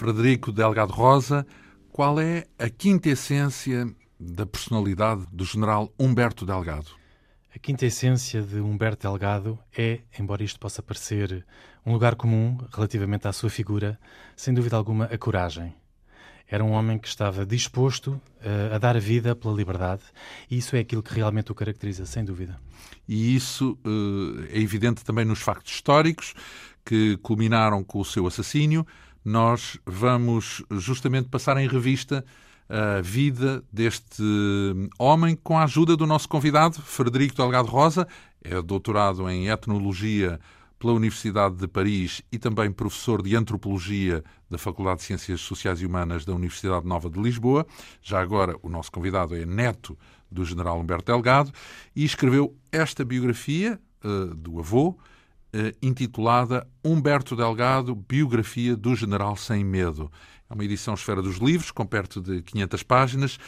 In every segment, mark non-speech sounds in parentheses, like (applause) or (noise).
Frederico Delgado Rosa. Qual é a quinta essência da personalidade do general Humberto Delgado? A quinta essência de Humberto Delgado é, embora isto possa parecer um lugar comum relativamente à sua figura, sem dúvida alguma, a coragem. Era um homem que estava disposto uh, a dar a vida pela liberdade e isso é aquilo que realmente o caracteriza, sem dúvida. E isso uh, é evidente também nos factos históricos que culminaram com o seu assassínio. Nós vamos justamente passar em revista a vida deste homem com a ajuda do nosso convidado, Frederico Delgado Rosa, é doutorado em etnologia pela Universidade de Paris e também professor de Antropologia da Faculdade de Ciências Sociais e Humanas da Universidade Nova de Lisboa. Já agora, o nosso convidado é neto do general Humberto Delgado e escreveu esta biografia uh, do avô, intitulada Humberto Delgado, Biografia do General Sem Medo. É uma edição Esfera dos Livros, com perto de 500 páginas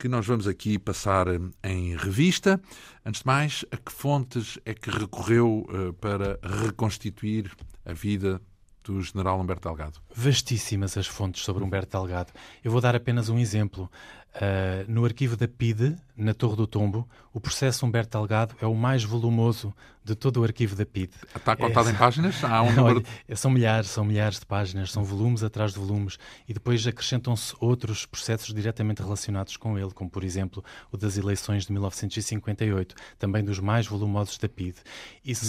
que nós vamos aqui passar eh, em revista. Antes de mais, a que fontes é que recorreu uh, para reconstituir a vida do general Humberto Delgado? Vastíssimas as fontes sobre Humberto Delgado. Eu vou dar apenas um exemplo. Uh, no arquivo da PIDE, na Torre do Tombo, o processo Humberto Delgado é o mais volumoso de todo o arquivo da PIDE. Está contado é, em páginas? Há um (laughs) número... Olha, são milhares, são milhares de páginas, são volumes atrás de volumes e depois acrescentam-se outros processos diretamente relacionados com ele, como por exemplo o das eleições de 1958, também dos mais volumosos da PIDE.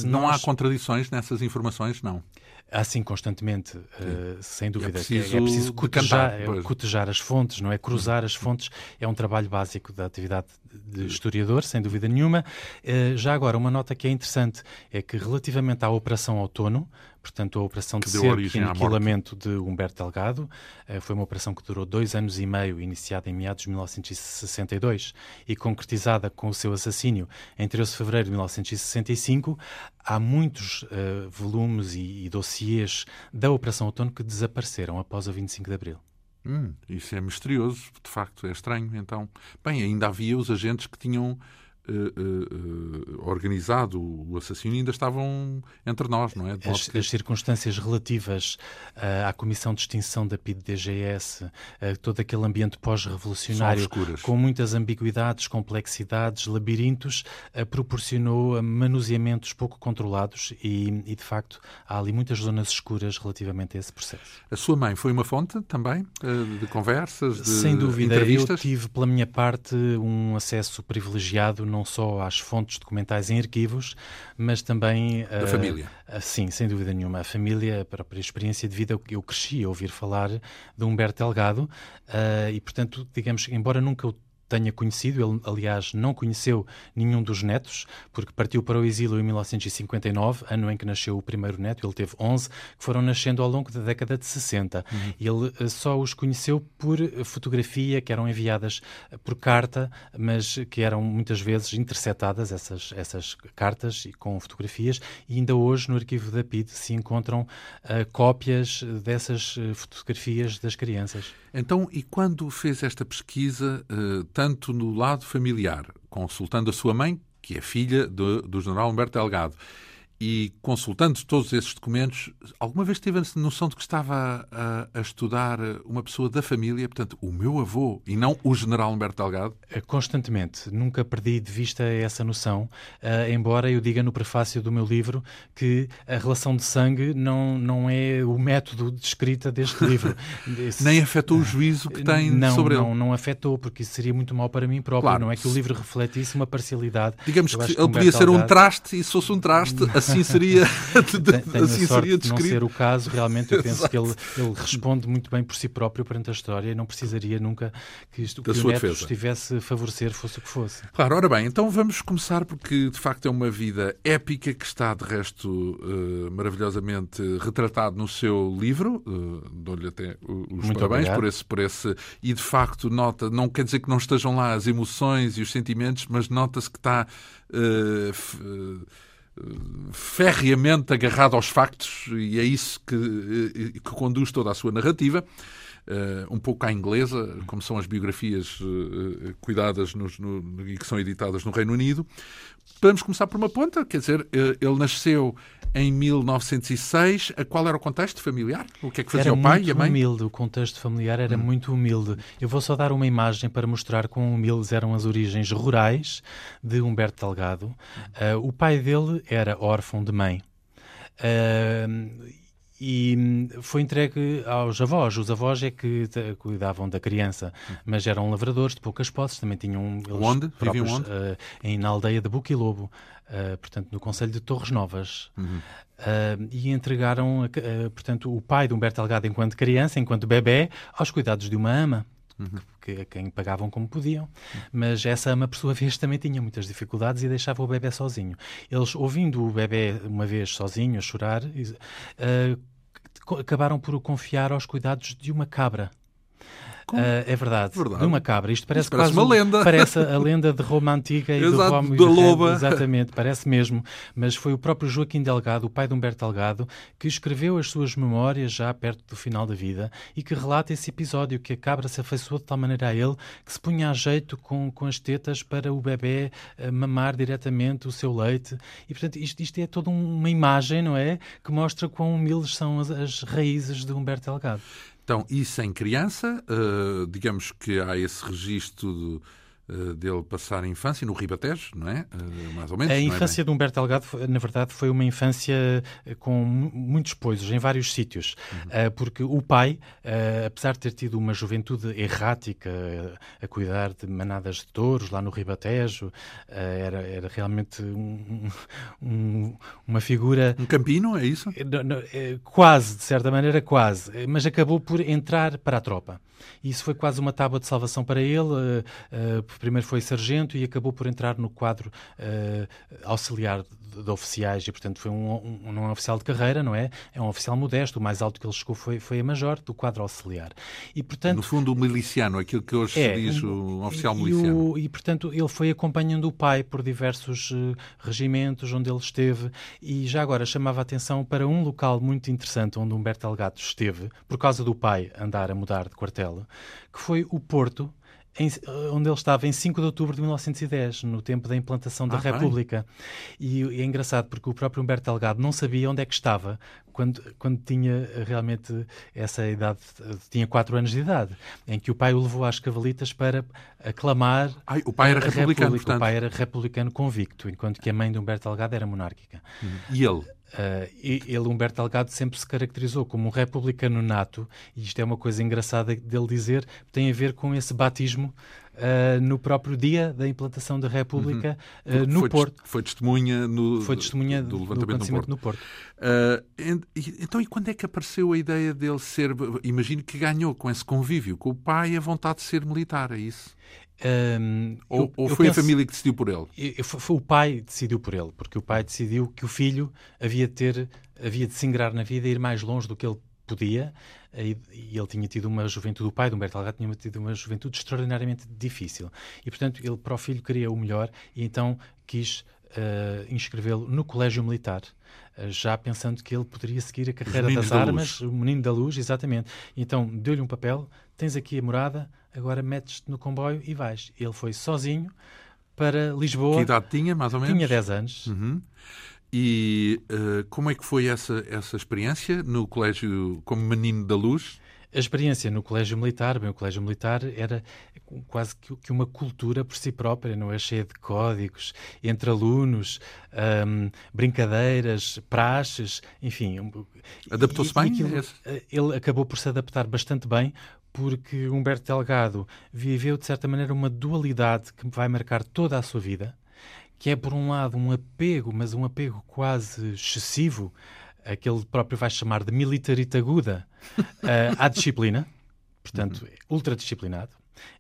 não nós... há contradições nessas informações, não? Há sim, constantemente, uh, sem dúvida. É preciso, é preciso cotejar, é cotejar, as fontes, não é? Cruzar as fontes é um trabalho básico da atividade de historiador, sem dúvida nenhuma. Uh, já agora, uma nota que é interessante é que, relativamente à Operação Outono, portanto, a operação de cerco e aniquilamento de Humberto Delgado. Eh, foi uma operação que durou dois anos e meio, iniciada em meados de 1962 e concretizada com o seu assassínio em 13 de fevereiro de 1965. Há muitos uh, volumes e, e dossiês da Operação Outono que desapareceram após o 25 de abril. Hum, isso é misterioso, de facto, é estranho. Então, bem, ainda havia os agentes que tinham uh, uh, organizado o assassínio ainda estavam entre nós, não é? As, as, circunstâncias relativas uh, à Comissão de Extinção da PID-DGS, todo aquele ambiente pós-revolucionário, com muitas ambiguidades, complexidades, labirintos, proporcionou manuseamentos pouco controlados e, e, de facto, há ali muitas zonas escuras relativamente a esse processo. A sua mãe foi uma fonte também de conversas, de Sem dúvida, entrevistas? eu tive, pela minha parte, um acesso privilegiado não só às fontes documentais em arquivos, mas também... Da uh, família. Uh, sim, sem dúvida nenhuma. A família, a própria experiência de vida, eu cresci a ouvir falar de Humberto Delgado uh, e, portanto, digamos, embora nunca o tenha conhecido. Ele, aliás, não conheceu nenhum dos netos, porque partiu para o exílio em 1959, ano em que nasceu o primeiro neto. Ele teve 11, que foram nascendo ao longo da década de 60. Uhum. E ele eh, só os conheceu por fotografia, que eram enviadas eh, por carta, mas que eram muitas vezes interceptadas, essas, essas cartas com fotografias. E ainda hoje, no arquivo da PID, se encontram uh, cópias dessas fotografias das crianças. Então, e quando fez esta pesquisa, uh, tanto no lado familiar, consultando a sua mãe, que é filha do, do general Humberto Delgado, e consultando todos esses documentos, alguma vez teve a noção de que estava a, a, estudar uma pessoa da família, portanto, o meu avô, e não o general Humberto Delgado? Eh, constantemente. Nunca perdi de vista essa noção, uh, embora eu diga no prefácio do meu livro que a relação de sangue não, não é o método de escrita deste livro. Esse... (laughs) Nem afetou o juízo que tem não, sobre não, ele? Não, não afetou, porque isso seria muito mal para mim próprio. Claro. Não é que o livro refletisse uma parcialidade. Digamos que, que ele podia ser Delgado... um traste, e se fosse um traste, (laughs) assim seria, (laughs) Tenho assim seria de não ser o caso, realmente eu penso que ele, ele responde muito bem por si próprio perante a história e não precisaria nunca que, isto, que o neto estivesse a favorecer, fosse o que fosse. Claro, ora bem, então vamos começar porque de facto é uma vida épica que está de resto uh, maravilhosamente retratado no seu livro. Uh, Dou-lhe até os muito parabéns por esse, por esse. E de facto, nota, não quer dizer que não estejam lá as emoções e os sentimentos, mas nota-se que está. Uh, ferreamente agarrado aos factos e é isso que, que conduz toda a sua narrativa. Um pouco à inglesa, como são as biografias cuidadas nos, no, e que são editadas no Reino Unido. Vamos começar por uma ponta, quer dizer, ele nasceu em 1906. Qual era o contexto familiar? O que é que fazia era o pai e a mãe? humilde, o contexto familiar era hum. muito humilde. Eu vou só dar uma imagem para mostrar quão humildes eram as origens rurais de Humberto Delgado. Uh, o pai dele era órfão de mãe. Uh, e hum, foi entregue aos avós. Os avós é que cuidavam da criança, mas eram lavradores de poucas posses, também tinham onde? próprios onde? Uh, em, na aldeia de Buquilobo, uh, portanto no Conselho de Torres Novas. Uhum. Uh, e entregaram, portanto, o pai de Humberto Delgado enquanto criança, enquanto bebê, aos cuidados de uma ama. Uhum. Que, quem pagavam como podiam, mas essa ama, por sua (laughs) vez, também tinha muitas dificuldades e deixava o bebê sozinho. Eles, ouvindo o bebê uma vez sozinho a chorar, uh, acabaram por o confiar aos cuidados de uma cabra. Uh, é verdade, verdade, de uma cabra. Isto parece, Isto parece quase uma lenda. (laughs) Parece a lenda de Roma Antiga e Exato, do Rome da loba. Exatamente, parece mesmo. Mas foi o próprio Joaquim Delgado, o pai de Humberto Delgado, que escreveu as suas memórias já perto do final da vida e que relata esse episódio que a cabra se afeiçoou de tal maneira a ele que se punha a jeito com, com as tetas para o bebê uh, mamar diretamente o seu leite. E, portanto, isto, isto é toda uma imagem, não é? Que mostra quão humildes são as, as raízes de Humberto Delgado. Então, e sem criança, uh, digamos que há esse registro eh, dele passar a infância no Ribatejo, não é? Uh, mais ou menos. A é infância é de Humberto Delgado, na verdade, foi uma infância com muitos poisos, em vários sítios. Uhum. Uh, porque o pai, apesar de ter tido uma juventude errática, a cuidar de manadas de touros lá no Ribatejo, era, era realmente um, um, uma figura... Um campino, é isso? Quase, de certa maneira, quase. Mas acabou por entrar para a tropa. E isso foi quase uma tábua de salvação para ele. Uh, primeiro foi sargento e acabou por entrar no quadro uh, auxiliar de, de, oficiais e, portanto, foi um, um, não é um oficial de carreira, não é? É um oficial modesto. O mais alto que ele chegou foi, foi a major do quadro auxiliar. E, portanto, no fundo, o miliciano, aquilo que hoje é, se diz um, oficial miliciano. E, e, portanto, ele foi acompanhando o pai por diversos regimentos onde ele esteve e já agora chamava a atenção para um local muito interessante onde Humberto Delgado esteve, por causa do pai andar a mudar de quartel que foi o Porto, em, onde ele estava em 5 de outubro de 1910, no tempo da implantação da ah, República. E, e, é engraçado porque o próprio Humberto Delgado não sabia onde é que estava quando, quando tinha realmente essa idade, tinha 4 anos de idade, em que o pai o levou às cavalitas para aclamar. Ai, o pai era republicano, portanto. O pai era republicano convicto, enquanto que a mãe de Humberto Delgado era monárquica. E ele? Uh, ele, Humberto Delgado, sempre se caracterizou como um republicano nato, e isto é uma coisa engraçada dele dizer, tem a ver com esse batismo uh, no próprio dia da implantação da República uhum. uh, no foi Porto. Foi testemunha, no, foi testemunha do levantamento do no Porto. No Porto. então, e quando é que apareceu a ideia dele ser, imagino que ganhou com esse convívio com o pai a vontade de ser militar, é isso? Um, ou, eu, ou foi penso, a família que decidiu por ele? Eu, foi, o pai que decidiu por ele, porque o pai decidiu que o filho havia de ter, havia de se ingrar na vida e ir mais longe do que ele podia, e, e ele tinha tido uma juventude, o pai de Humberto Delgado tinha tido uma juventude extraordinariamente difícil. E, portanto, ele para o filho queria o melhor e então quis uh, inscrevê-lo no colégio militar uh, já pensando que ele poderia seguir a carreira das da armas, o menino da luz, exatamente. Então deu-lhe um papel, tens aqui a morada, agora metes-te no comboio e vais. Ele foi sozinho para Lisboa. Que idade tinha, mais ou menos? Tinha 10 anos. Uhum. E uh, como é que foi essa, essa experiência no colégio como menino da luz? A experiência no colégio militar, bem, o colégio militar era quase que uma cultura por si própria, não é? Cheia de códigos, entre alunos, brincadeiras, praxes, enfim. Adaptou-se bem? Aquilo, eh, ele acabou por se adaptar bastante bem, porque Humberto Delgado viveu, de certa maneira, uma dualidade que vai marcar toda a sua vida, que é, por um lado, um apego, mas um apego quase excessivo, aquele próprio vai chamar de militarita aguda, (laughs) uh, à disciplina, portanto, uhum. ultradisciplinado,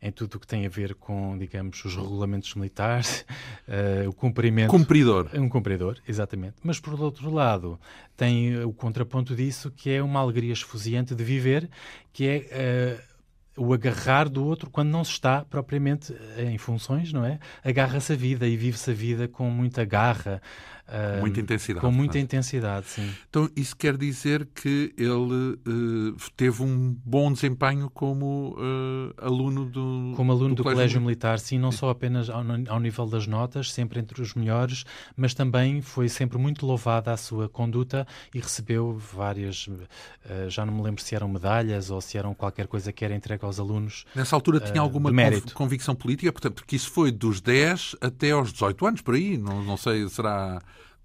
em tudo o que tem a ver com, digamos, os regulamentos militares, uh, (laughs) o cumprimento... Cumpridor. Um cumpridor, exatamente. Mas, por outro lado, tem o contraponto disso, que é uma alegria esfuziante de viver, que é... Uh, o agarrar do outro quando não se está propriamente em funções, não é? Agarra-se a vida e vive-se a vida com muita garra, Com muita intensidade. Com muita intensidade, sim. Então, isso quer dizer que ele uh, teve um bom desempenho como uh, aluno do Como aluno do, do Colégio, Colégio Militar, sim, não sim. só apenas ao, ao, nível das notas, sempre entre os melhores, mas também foi sempre muito louvada a sua conduta e recebeu várias, uh, já não me lembro se eram medalhas ou se eram qualquer coisa que era entregue aos alunos. Nessa altura tinha alguma convicção política, portanto, porque isso foi dos 10 até aos 18 anos, por aí, não, não sei, será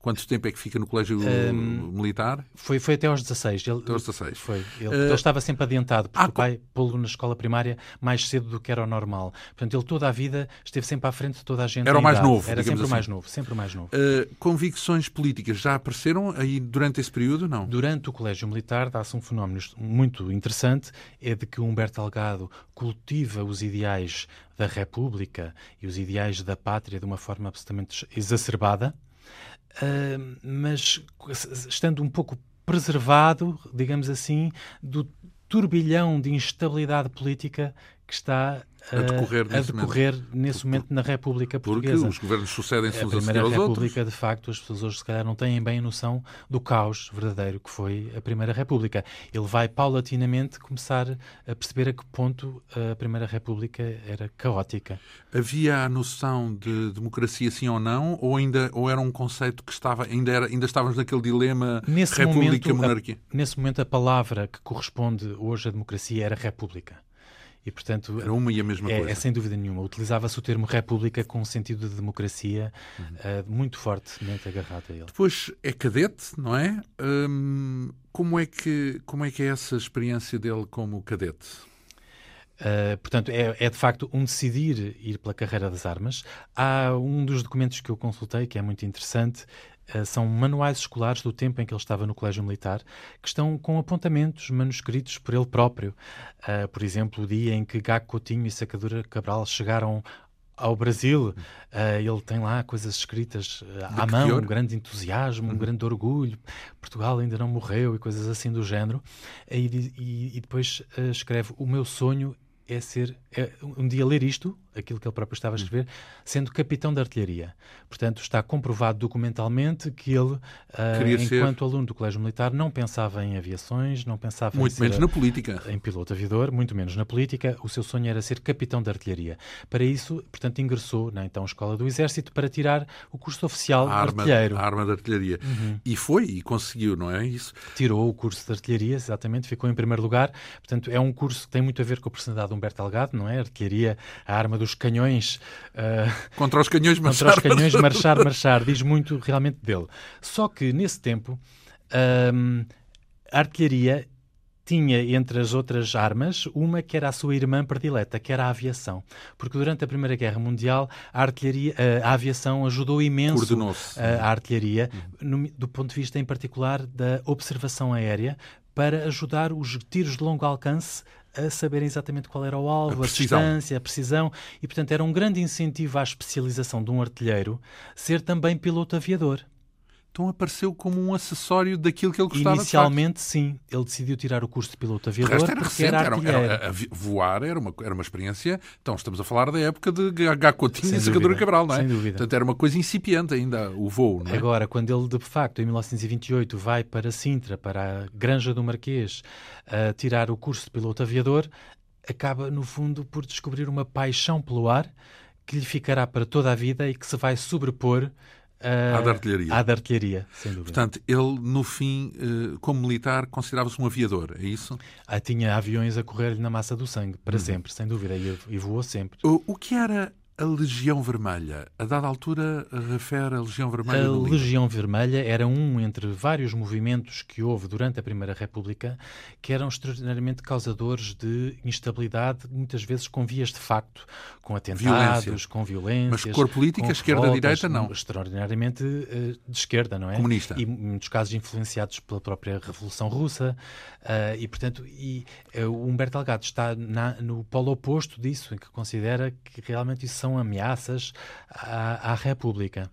Quanto tempo é que fica no colégio um, militar? Foi, foi até aos 16. Ele, até aos 16. Foi. Ele, uh, ele estava sempre adiantado, porque ah, o pai pô-lo na escola primária mais cedo do que era o normal. Portanto, ele toda a vida esteve sempre à frente de toda a gente. Era o mais novo. Era sempre assim. o mais novo, sempre o mais novo. Uh, convicções políticas já apareceram aí durante esse período, não? Durante o colégio militar dá-se um fenómeno muito interessante, é de que Humberto Delgado cultiva os ideais da República e os ideais da pátria de uma forma absolutamente exacerbada, mas estando um pouco preservado, digamos assim, do turbilhão de instabilidade política que está a decorrer, a decorrer momento. nesse momento na República Portuguesa. Porque os governos sucedem-se uns a Primeira aos República, outros. de facto, as pessoas hoje se calhar não têm bem a noção do caos verdadeiro que foi a Primeira República. Ele vai paulatinamente começar a perceber a que ponto a Primeira República era caótica. Havia a noção de democracia sim ou não, ou ainda ou era um conceito que estava ainda era ainda estávamos naquele dilema nesse República monarquia? Nesse momento a palavra que corresponde hoje à democracia era República. E, portanto, Era uma e a mesma é, coisa. É sem dúvida nenhuma. Utilizava-se o termo república com um sentido de democracia uhum. uh, muito fortemente agarrado a ele. Depois é cadete, não é? Hum, como, é que, como é que é essa experiência dele como cadete? Uh, portanto, é, é, de facto um decidir ir pela carreira das armas. Há um dos documentos que eu consultei que é muito interessante, são manuais escolares do tempo em que ele estava no Colégio Militar, que estão com apontamentos manuscritos por ele próprio. Uh, por exemplo, o dia em que Gago Coutinho e Sacadura Cabral chegaram ao Brasil, uh, ele tem lá coisas escritas uh, à mão, pior? um grande entusiasmo, uhum. um grande orgulho. Portugal ainda não morreu e coisas assim do género. E, e, e depois escreve: O meu sonho é ser é, um dia ler isto aquilo que ele próprio estava a escrever, sendo capitão de artilharia. Portanto, está comprovado documentalmente que ele, uh, enquanto ser... aluno do Colégio Militar, não pensava em aviações, não pensava muito em menos na política, em piloto aviador, muito menos na política. O seu sonho era ser capitão de artilharia. Para isso, portanto, ingressou na então escola do Exército para tirar o curso oficial a arma, artilheiro. A arma de artilharia. Uhum. E foi e conseguiu, não é isso? Tirou o curso de artilharia, exatamente, ficou em primeiro lugar. Portanto, é um curso que tem muito a ver com a personalidade de Humberto Delgado, não é? Artilharia, a arma dos canhões. Uh, contra os canhões marchar. Contra os canhões (laughs) marchar, marchar. Diz muito realmente dele. Só que nesse tempo a artilharia tinha entre as outras armas uma que era a sua irmã predileta, que era a aviação. Porque durante a Primeira Guerra Mundial a, artilharia, a aviação ajudou imenso a, a artilharia, no, do ponto de vista em particular da observação aérea, para ajudar os tiros de longo alcance a saberem exatamente qual era o alvo, a, a, distância, a precisão. E, portanto, era um grande incentivo à especialização de um artilheiro ser também piloto aviador. Então apareceu como um acessório daquilo que ele gostava Inicialmente, sim. Ele decidiu tirar o curso de piloto aviador. Era recente. Era, era, era, voar era uma, era uma experiência. Então, estamos a falar da época de H. Coutinho e Secadura Cabral, não é? Sem dúvida. Portanto, era uma coisa incipiente ainda, o voo, é? Agora, quando ele, de facto, em 1928, vai para Sintra, para a Granja do Marquês, a tirar o curso de piloto aviador, acaba, no fundo, por descobrir uma paixão pelo ar que lhe ficará para toda a vida e que se vai sobrepor à da artilharia. À da artilharia, sem dúvida. Portanto, ele, no fim, uh, como militar, considerava-se um aviador, é isso? Ah, tinha aviões a correr-lhe na massa do sangue, para hum. sempre, sem dúvida, e, e voou sempre. O, o que era a Legião Vermelha, a dada altura, refere a Legião Vermelha? A Legião Vermelha era um entre vários movimentos que houve durante a Primeira República que eram extraordinariamente causadores de instabilidade, muitas vezes com vias de facto, com atentados, Violência. com violências. Mas cor política, esquerda-direita, não. Extraordinariamente uh, de esquerda, não é? Comunista. E, em muitos casos, influenciados pela própria Revolução Russa. Uh, e, portanto, e, uh, o Humberto Delgado está na, no polo oposto disso, em que considera que realmente isso são ameaças à, à República.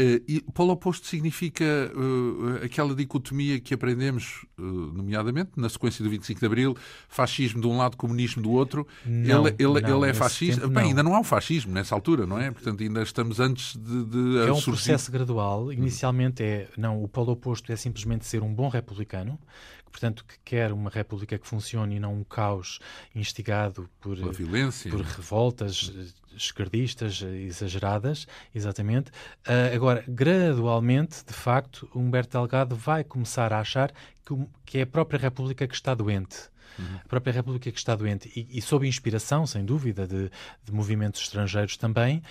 Uh, e polo oposto significa uh, aquela dicotomia que aprendemos, uh, nomeadamente, na sequência do 25 de Abril, fascismo de um lado, comunismo do outro. Não, ele ele, não, ele é fascista. Tempo, Bem, não. ainda não há o fascismo nessa altura, não é? Portanto, ainda estamos antes de. de É um surgir. processo gradual. Inicialmente é, não, o polo oposto é simplesmente ser um bom republicano, portanto, que quer uma república que funcione e não um caos instigado por, por revoltas esquerdistas eh, exageradas, exatamente. Ah, agora, gradualmente, de facto, Humberto Delgado vai começar a achar que, que é a própria República que está doente. A própria República que está doente, e, e sob inspiração, sem dúvida, de, de movimentos estrangeiros também,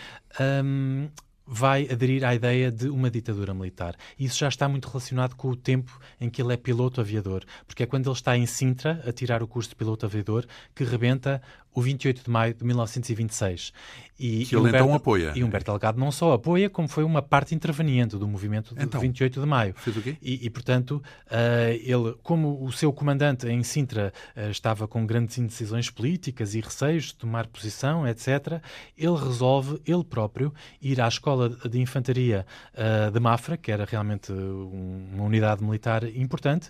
hum, vai aderir à ideia de uma ditadura militar. Isso já está muito relacionado com o tempo em que ele é piloto aviador, porque é quando ele está em Sintra a tirar o curso de piloto aviador que rebenta o 28 de maio de 1926. E, Que ele então Humberto- apoia. E Humberto Delgado não só apoia, como foi uma parte interveniente do movimento de Então. 28 de maio. Fez o quê? E, e, portanto, ah, ele, como o seu comandante em Sintra ah, estava com grandes indecisões políticas e receios de tomar posição, etc., ele resolve, ele próprio, ir à escola de infantaria ah, de Mafra, que era realmente um- uma unidade militar importante,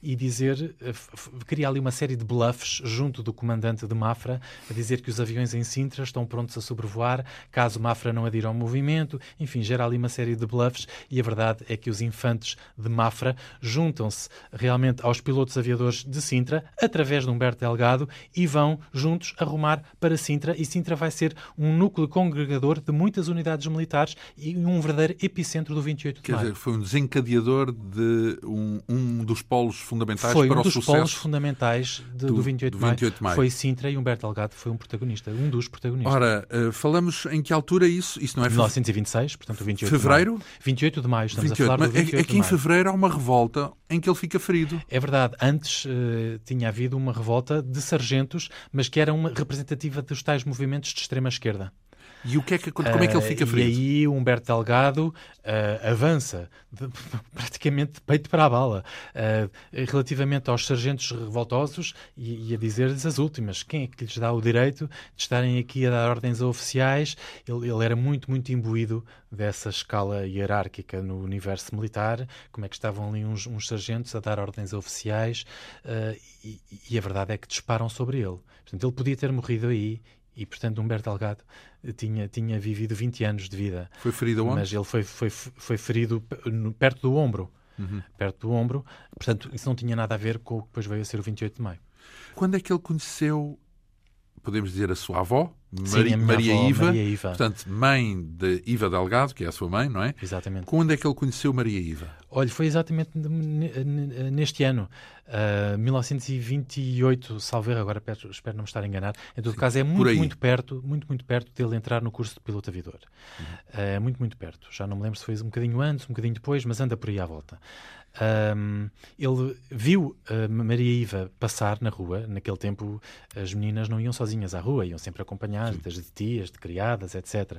e dizer, ah, f- f- cria ali uma série de bluffs junto do comandante de Mafra, a dizer que os aviões em Sintra estão prontos a sobrevoar, caso Mafra não adira ao movimento, enfim, gera ali uma série de bluffs, e a verdade é que os infantes de Mafra juntam-se realmente aos pilotos aviadores de Sintra, através de Humberto Delgado, e vão juntos arrumar para Sintra, e Sintra vai ser um núcleo congregador de muitas unidades militares e um verdadeiro epicentro do 28 de Quer maio. dizer, foi um desencadeador de um, um dos polos fundamentais Foi para um o dos sucesso. polos fundamentais de- do- do, 28 do de, maio. 28 de maio. Foi Sintra e Humberto Delgado foi um protagonista, um dos protagonistas. Ora, eh, falamos em que altura isso? Isso não é fe- 1926, portanto, o 28 fevereiro? de maio. 28 de maio, estamos 28, a falar do é- 28 é que de em fevereiro há uma revolta em que ele fica ferido. É verdade, antes eh, tinha havido uma revolta de sargentos, mas que era uma representativa dos tais movimentos de extrema-esquerda. E o que é que, como é que ele fica ferido? E aí o Humberto Delgado eh, avança de- (laughs) praticamente de peito para a bala eh, relativamente aos sargentos revoltosos e, e a dizer-lhes as últimas. Quem é que lhes dá o direito de estarem aqui a dar ordens a oficiais? Ele, ele era muito, muito imbuído dessa escala hierárquica no universo militar. Como é que estavam ali uns, uns sargentos a dar ordens a oficiais? eh, e, e a verdade é que disparam sobre ele. Portanto, ele podia ter morrido aí e, portanto, Humberto Delgado tinha, tinha vivido 20 anos de vida. Foi ferido aonde? Mas ele foi, foi, foi ferido perto do ombro. Uhum. Perto do ombro. Portanto, isso não tinha nada a ver com o que depois veio a ser o 28 de maio. Quando é que ele conheceu, podemos dizer, a sua avó, Sim, Mari- minha Maria, avó, Iva, Maria Iva. portanto, mãe de Iva Delgado, que é a sua mãe, não é? Exatamente. Quando é que ele conheceu Maria Iva? Olha, foi exatamente ne- ne- neste ano, ah, 1928, salvo erro, agora espero não me estar a enganar. Em todo caso, é muito, muito perto, muito, muito perto dele entrar no curso de piloto aviador. Uhum. Ah, É muito, muito perto. Já não me lembro se foi um bocadinho antes, um bocadinho depois, mas anda por aí à volta. Ahm, ele viu a Maria Iva passar na rua. Naquele tempo, as meninas não iam sozinhas à rua, iam sempre acompanhadas de tias, de criadas, etc.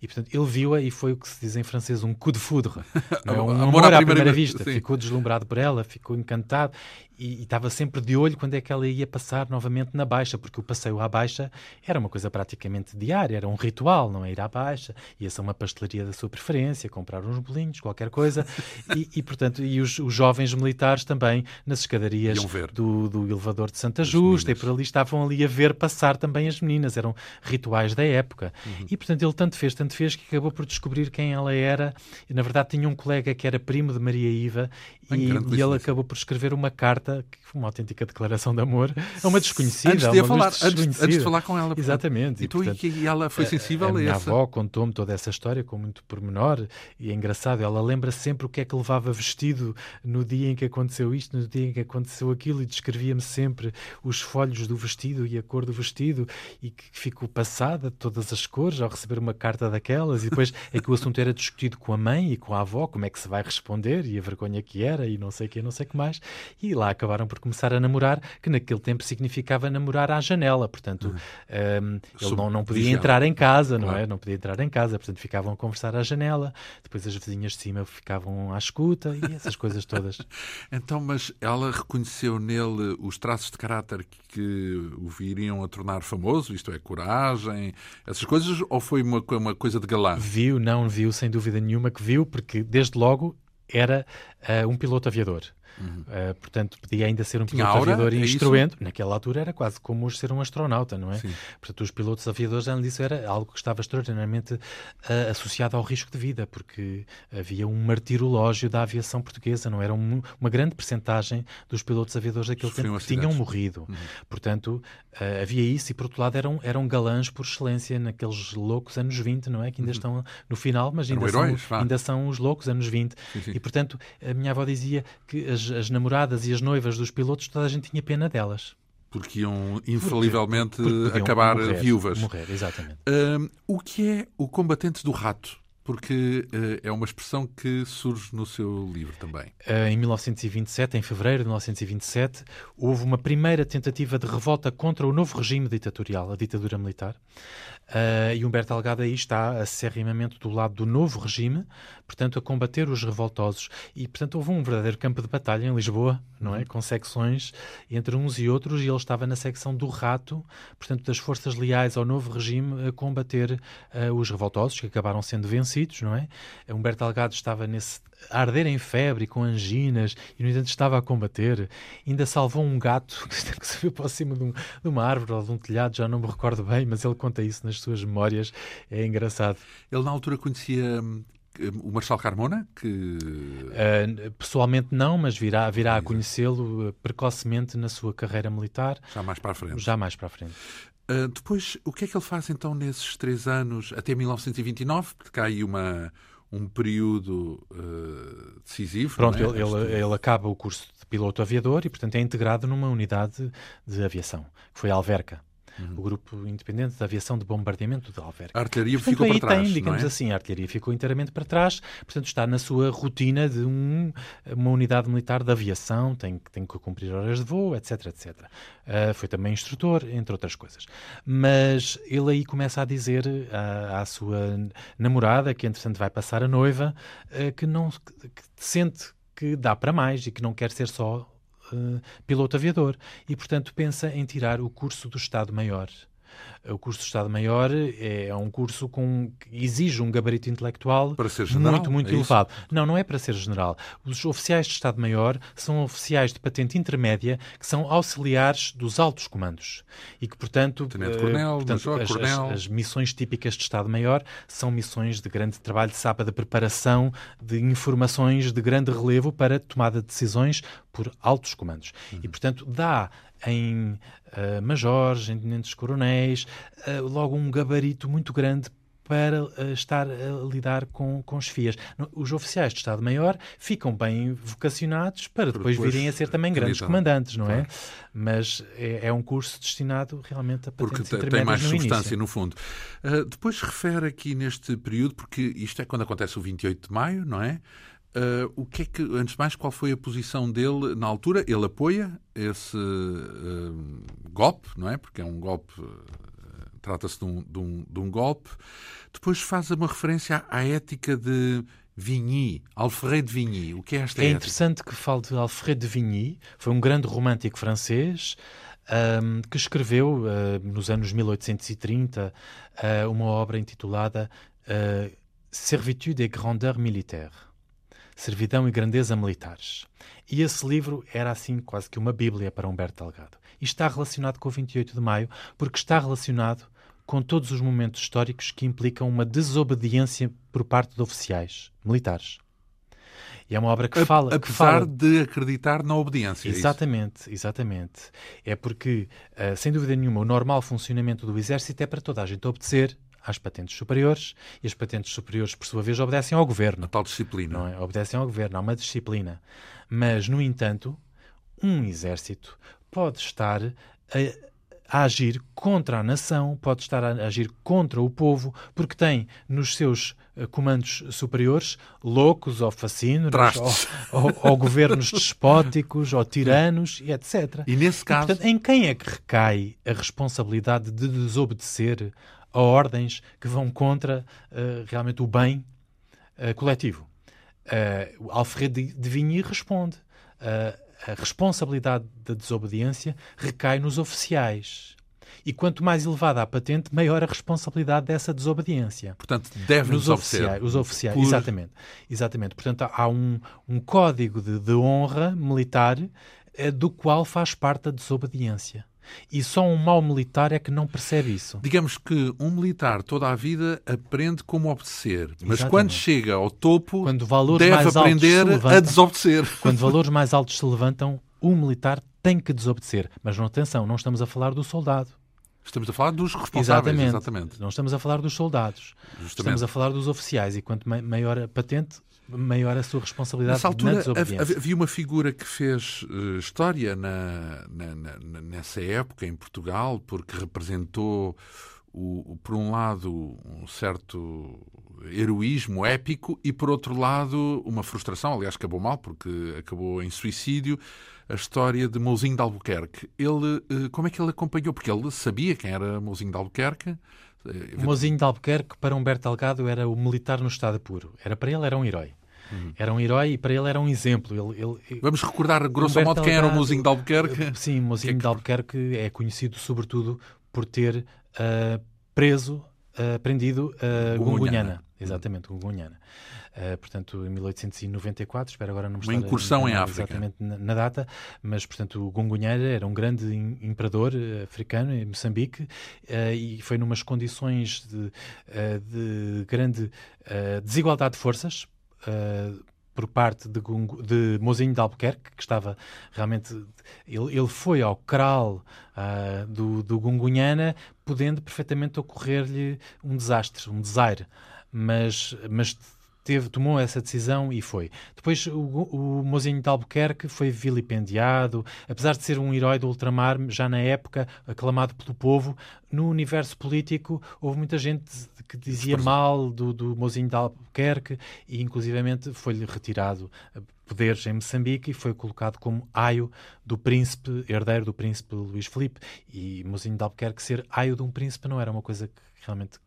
E, portanto, ele viu-a e foi o que se diz em francês um coup de foudre. (laughs) Não é? Um amor, à primeira, vista. sim. Ficou deslumbrado por ela, ficou encantado e, e estava sempre de olho quando é que ela ia passar novamente na Baixa, porque o passeio à Baixa era uma coisa praticamente diária, era um ritual, não é? Ir à Baixa, ia-se a uma pastelaria da sua preferência, comprar uns bolinhos, qualquer coisa, (laughs) e, e, portanto, e os, os jovens militares também nas escadarias do, do elevador de Santa Justa, e meninas. por ali estavam ali a ver passar também as meninas, eram rituais da época. Uhum. E portanto ele tanto fez, tanto fez que acabou por descobrir quem ela era. E na verdade tinha um colega que era primo de Maria Iva Bem, e, e ele acabou por escrever uma carta, que foi uma autêntica declaração de amor, a uma desconhecida. Antes de a uma falar, luz antes, desconhecida. antes de falar com ela. Exatamente. E, tu, portanto, e ela foi sensível a, a, a minha essa? avó contou-me toda essa história com muito pormenor e é engraçado. Ela lembra sempre o que é que levava vestido no dia em que aconteceu isto, no dia em que aconteceu aquilo e descrevia-me sempre os folhos do vestido e a cor do vestido e que ficou passada de todas as cores ao receber uma carta daquelas e depois é que o assunto era discutido com a mãe e com a avó, como é que se vai responder e a vergonha que era e não sei o que, não sei o que mais. E lá acabaram por começar a namorar, que naquele tempo significava namorar à janela. Portanto, um, ehm, ele não, não podia entrar em casa, não é? Não podia entrar em casa, portanto, ficavam a conversar à janela. Depois as vizinhas de cima ficavam à escuta e essas coisas todas. (laughs) então, mas ela reconheceu nele os traços de caráter que o viriam a tornar famoso, isto é, coragem, essas coisas, ou foi uma, uma coisa de galã? Viu, não viu, sem dúvida nenhuma que viu, porque desde logo era uh, um piloto aviador. Uhum. Uh, portanto, podia ainda ser um piloto aura, aviador é instruente. Naquela altura era quase como ser um astronauta, não é? Sim. Portanto, os pilotos aviadores, além disso, era algo que estava extraordinariamente uh, associado ao risco de vida, porque havia um martirológio da aviação portuguesa, não era um, uma grande percentagem dos pilotos aviadores daquele Sofriam tempo que tinham morrido. Uhum. Portanto, uh, havia isso e, por outro lado, eram, eram galãs por excelência naqueles loucos anos 20, não é? Que ainda uhum. estão no final, mas ainda, heróis, são, ainda são os loucos anos 20. Sim, sim. E, portanto, a minha avó dizia que as as, namoradas e as noivas dos pilotos, toda a gente tinha pena delas. Porque iam infalivelmente porque, porque acabar morrer, viúvas. Morrer, exatamente. O que é o combatente do rato? Porque uh, é uma expressão que surge no seu livro também. Uh, em 1927, em fevereiro de 1927, houve uma primeira tentativa de revolta contra o novo regime ditatorial, a ditadura militar. Uh, e Humberto Algado aí está acerrimamente do lado do novo regime, portanto, a combater os revoltosos. E, portanto, houve um verdadeiro campo de batalha em Lisboa, não é? Uhum. Com secções entre uns e outros, e ele estava na secção do rato, portanto, das forças leais ao novo regime, a combater os revoltosos, que acabaram sendo vencidos, não é? Humberto Algado estava nesse a arder em febre, com anginas, e no entanto estava a combater. Ainda salvou um gato (laughs) que subiu para cima de, um, de, uma árvore ou de um telhado, já não me recordo bem, mas ele conta isso nas suas memórias. É engraçado. Ele na altura conhecia hum, o Marshal Carmona? Que... Uh, pessoalmente não, mas virá, virá a conhecê-lo precocemente na sua carreira militar. Já mais para a frente. Já mais para a frente. Uh, depois, o que é que ele faz então nesses três anos, até 1929? Porque aí uma, um período uh, decisivo. Pronto, é? ele, ele, ele, acaba o curso de piloto aviador e, portanto, é integrado numa unidade de aviação, que foi a Alverca uhum. o grupo independente de aviação de bombardeamento de Alverca. A artilharia portanto, ficou para trás, tem, digamos é? assim, a artilharia ficou inteiramente para trás, portanto está na sua rotina de um, uma unidade militar de aviação, tem, tem que cumprir horas de voo, etc, etc. Uh, foi também instrutor, entre outras coisas. Mas ele aí começa a dizer à, à sua namorada, que entretanto vai passar a noiva, uh, que não que sente que dá para mais e que não quer ser só uh, piloto aviador e, portanto, pensa em tirar o curso do Estado-Maior. O curso de Estado-Maior é um curso com, que exige um gabarito intelectual muito, muito é elevado. Isso? Não, não é para ser general. Os oficiais de Estado-Maior são oficiais de patente intermédia que são auxiliares dos altos comandos e que, portanto, Tenente-Coronel, uh, portanto Major, as, Coronel. As, as, missões típicas de Estado-Maior são missões de grande trabalho de sapa de preparação de informações de grande relevo para tomada de decisões por altos comandos. Uhum. E, portanto, dá em uh, majores, em tenentes-coronéis, uh, logo um gabarito muito grande para uh, estar a lidar com, com chefias. Os oficiais de Estado-Maior ficam bem vocacionados para depois, depois virem a ser também grandes comandantes, não é? Mas é, é, um curso destinado realmente a Porque tem mais no substância, início. no fundo. Uh, depois refere aqui neste período, porque isto é quando acontece o 28 de maio, não é? Uh, o que é que, antes de mais, qual foi a posição dele na altura? Ele apoia esse golpe, não é? Porque é um golpe, trata-se de, um, de, um, de um, golpe. Depois faz uma referência à, à ética de Vigny, Alfred de Vigny. O que é esta É ética? interessante que fale de Alfred de Vigny, foi um grande romântico francês. Um, que escreveu nos anos 1830 uma obra intitulada Servitude et grandeur militaire Servidão e Grandeza Militares. E esse livro era assim quase que uma bíblia para Humberto Delgado. E está relacionado com o 28 de maio, porque está relacionado com todos os momentos históricos que implicam uma desobediência por parte de oficiais militares. E é uma obra que fala. Apesar que fala... de acreditar na obediência. É exatamente, é exatamente. É porque, uh, sem dúvida nenhuma, o normal funcionamento do exército é para toda a gente obedecer às patentes superiores e as patentes superiores, por sua vez, obedecem ao governo. A tal disciplina. Não é? Obedecem ao governo, há uma disciplina. Mas, no entanto, um exército pode estar a, a agir contra a nação, pode estar a agir contra o povo, porque tem nos seus uh, comandos superiores loucos ou fascínoros, ou, ou, ou, governos despóticos, ou tiranos, e etc. E nesse caso. E, portanto, em quem é que recai a responsabilidade de desobedecer a ordens que vão contra uh, realmente o bem uh, coletivo? Uh, Alfredo de Vigny responde. Uh, a responsabilidade da desobediência recai nos oficiais. E quanto mais elevada a patente, maior a responsabilidade dessa desobediência. Portanto, deve-nos oficiais, Os oficiais, por... exatamente. Exatamente. Portanto, há um, um código de, de honra militar eh, do qual faz parte a desobediência. E só um mau militar é que não percebe isso. Digamos que um militar toda a vida aprende como obedecer, mas Exatamente. quando chega ao topo, quando deve aprender levantam, a desobedecer. (laughs) Quando valores mais altos se levantam, o militar tem que desobedecer. Mas não atenção, não estamos a falar do soldado. Estamos a falar dos responsáveis, exatamente. exatamente. Não estamos a falar dos soldados. Justamente. Estamos a falar dos oficiais. E quanto maior a patente, maior a sua responsabilidade Nessa altura, na havia uma figura que fez uh, história na, na, na, nessa época em Portugal, porque representou, o, o, por um lado, um certo heroísmo épico e, por outro lado, uma frustração. Aliás, acabou mal, porque acabou em suicídio. A história de Mouzinho de Albuquerque. Ele, uh, como é que ele acompanhou? Porque ele sabia quem era Mouzinho de Albuquerque o Mozinho de Albuquerque, para Humberto Delgado, era o militar no estado puro. Era para ele, era um herói. Uhum. Era um herói e para ele era um exemplo. Ele, ele, Vamos recordar, grosso Humberto modo, quem Delgado, era o Mozinho de Albuquerque? Sim, o Mozinho que... de Albuquerque é conhecido sobretudo por ter uh, preso, uh, prendido uh, Gungunhana. Exatamente, Gungunhana. Uh, portanto, em 1894, espero agora não me Uma incursão em África. Exatamente na, na, data, mas, portanto, o Gungunheira era um grande imperador uh, africano em Moçambique uh, e foi numas condições de, de grande desigualdade de forças, por parte de, de Mozinho de Albuquerque, que estava realmente. Ele, ele foi ao cral uh, do, do Gungunhana, podendo perfeitamente ocorrer-lhe um desastre, um desaire. Mas, mas teve, tomou essa decisão e foi. Depois o, o Mozinho de Albuquerque foi vilipendiado, apesar de ser um herói do ultramar, já na época, aclamado pelo povo, no universo político houve muita gente que dizia mal do, do Mozinho de Albuquerque e inclusivamente foi-lhe retirado poderes em Moçambique e foi colocado como aio do príncipe, herdeiro do príncipe Luís Filipe. E Mozinho de Albuquerque ser aio de um príncipe não era uma coisa que realmente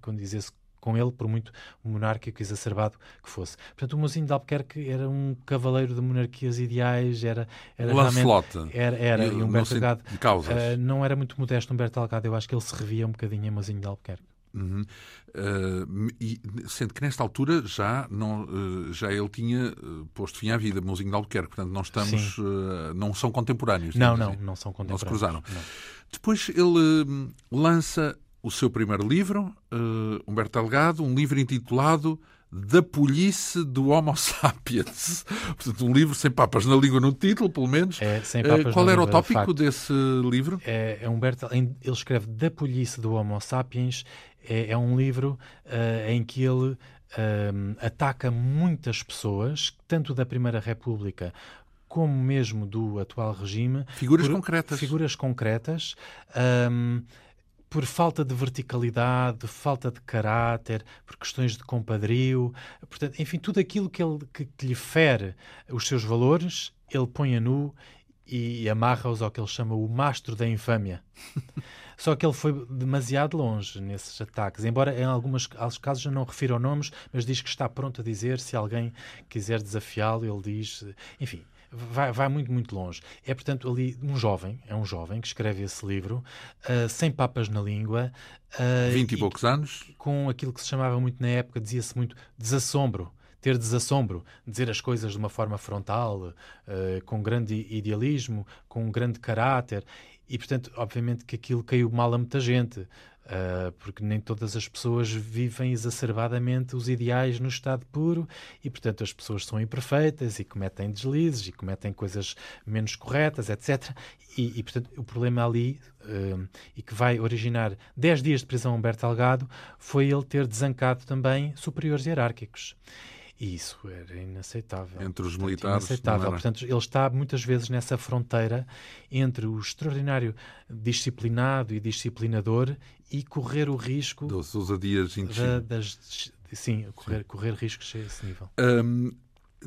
condizesse com ele, por muito monárquico exacerbado que fosse. Portanto, o Mozinho de Albuquerque era um cavaleiro de monarquias ideais, era, era Lancelot. Era, era, e, Humberto Delgado uh, não era muito modesto, Humberto Delgado, eu acho que ele se revia um bocadinho em Mozinho de Albuquerque. Uhum. Uh, e, sendo que nesta altura já, não, uh, já ele tinha posto fim à vida, Mozinho de Albuquerque, portanto não estamos, não são contemporâneos. Não, não, assim. não são contemporâneos. Não se cruzaram. Não. Depois ele hum, lança o seu primeiro livro, uh, Humberto Delgado, um livro intitulado Da Polícia do Homo (laughs) Sapiens. Portanto, um livro sem papas na língua no título, pelo menos. É, sem papas uh, qual era língua, o tópico de desse livro? É, é Humberto, ele escreve Da Polícia do Homo Sapiens. É, é um livro uh, em que ele ataca muitas pessoas, tanto da Primeira República como mesmo do atual regime. Figuras concretas. Figuras concretas. Um, por falta de verticalidade, falta de caráter, por questões de compadrio, portanto, enfim, tudo aquilo que, ele, que, que lhe fere os seus valores, ele põe a nu e amarra-os ao que ele chama o mastro da infâmia. (laughs) Só que ele foi demasiado longe nesses ataques, embora em alguns casos não refira nomes, mas diz que está pronto a dizer se alguém quiser desafiá-lo, ele diz, enfim, vai, vai muito, muito longe. É, portanto, ali um jovem, é um jovem que escreve esse livro, uh, sem papas na língua. Uh, Vinte e, e poucos anos. Com aquilo que se chamava muito na época, dizia-se muito desassombro ter desassombro, dizer as coisas de uma forma frontal, uh, com grande idealismo, com um grande caráter. E, portanto, obviamente que aquilo caiu mal a muita gente. Uh, porque nem todas as pessoas vivem exacerbadamente os ideais no estado puro e, portanto, as pessoas são imperfeitas e cometem deslizes e cometem coisas menos corretas, etc. E, e portanto, o problema ali, uh, e que vai originar 10 dias de prisão a Humberto Delgado, foi ele ter desancado também superiores hierárquicos. E isso era inaceitável. Entre os militares. Inaceitável. Portanto, ele está muitas vezes nessa fronteira entre o extraordinário disciplinado e disciplinador e correr o risco. Das ousadias da, das, Sim, correr, sim. correr riscos a esse nível. Um,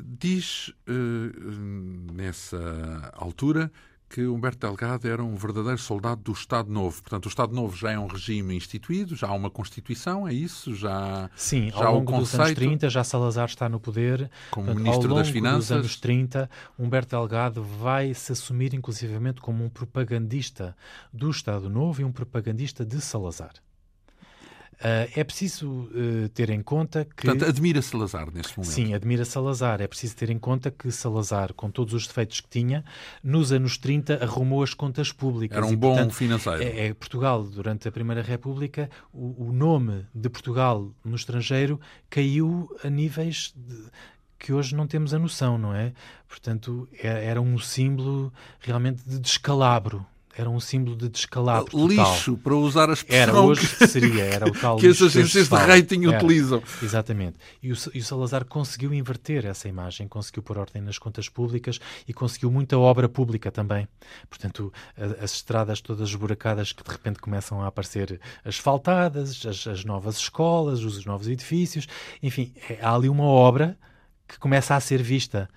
diz uh, nessa altura que Humberto Delgado era um verdadeiro soldado do Estado Novo. Portanto, o Estado Novo já é um regime instituído, já há uma Constituição, é isso? Já, Sim, já ao longo dos anos 30 já Salazar está no poder. Como Portanto, Ministro das Finanças. Nos anos 30, Humberto Delgado vai se assumir inclusivamente como um propagandista do Estado Novo e um propagandista de Salazar. Uh, é preciso uh, ter em conta que. Portanto, admira Salazar neste momento. Sim, admira Salazar. É preciso ter em conta que Salazar, com todos os defeitos que tinha, nos anos 30 arrumou as contas públicas. Era um e, bom portanto, financeiro. É, é, Portugal, durante a Primeira República, o, o, nome de Portugal no estrangeiro caiu a níveis. De, que hoje não temos a noção, não é? Portanto, é, era um símbolo realmente de descalabro, era um símbolo de descalabro total. Lixo, para usar a expressão era hoje que seria, era o (laughs) tal que as agências de rating era, utilizam. Exatamente. E o, e o, Salazar conseguiu inverter essa imagem, conseguiu pôr ordem nas contas públicas e conseguiu muita obra pública também. Portanto, a, as estradas todas esburacadas que de repente começam a aparecer asfaltadas, as, as novas escolas, os novos edifícios, enfim, é, há ali uma obra que começa a ser vista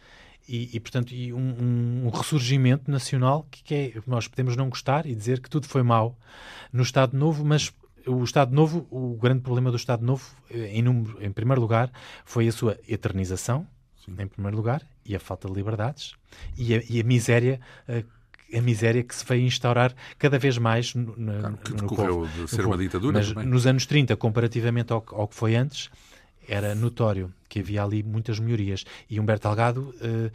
e, e, portanto, e um, um, ressurgimento nacional que, que é, nós podemos não gostar e dizer que tudo foi mau no Estado Novo, mas o Estado Novo, o grande problema do Estado Novo, eh, em, número, em primeiro lugar, foi a sua eternização, Sim. em primeiro lugar, e a falta de liberdades, e a, e a miséria a, a miséria que se veio instaurar cada vez mais no, no, claro, que no decorreu de ser uma ditadura. Mas também. nos anos 30, comparativamente ao, ao, que foi antes, era notório que havia ali muitas melhorias. E Humberto Delgado uh,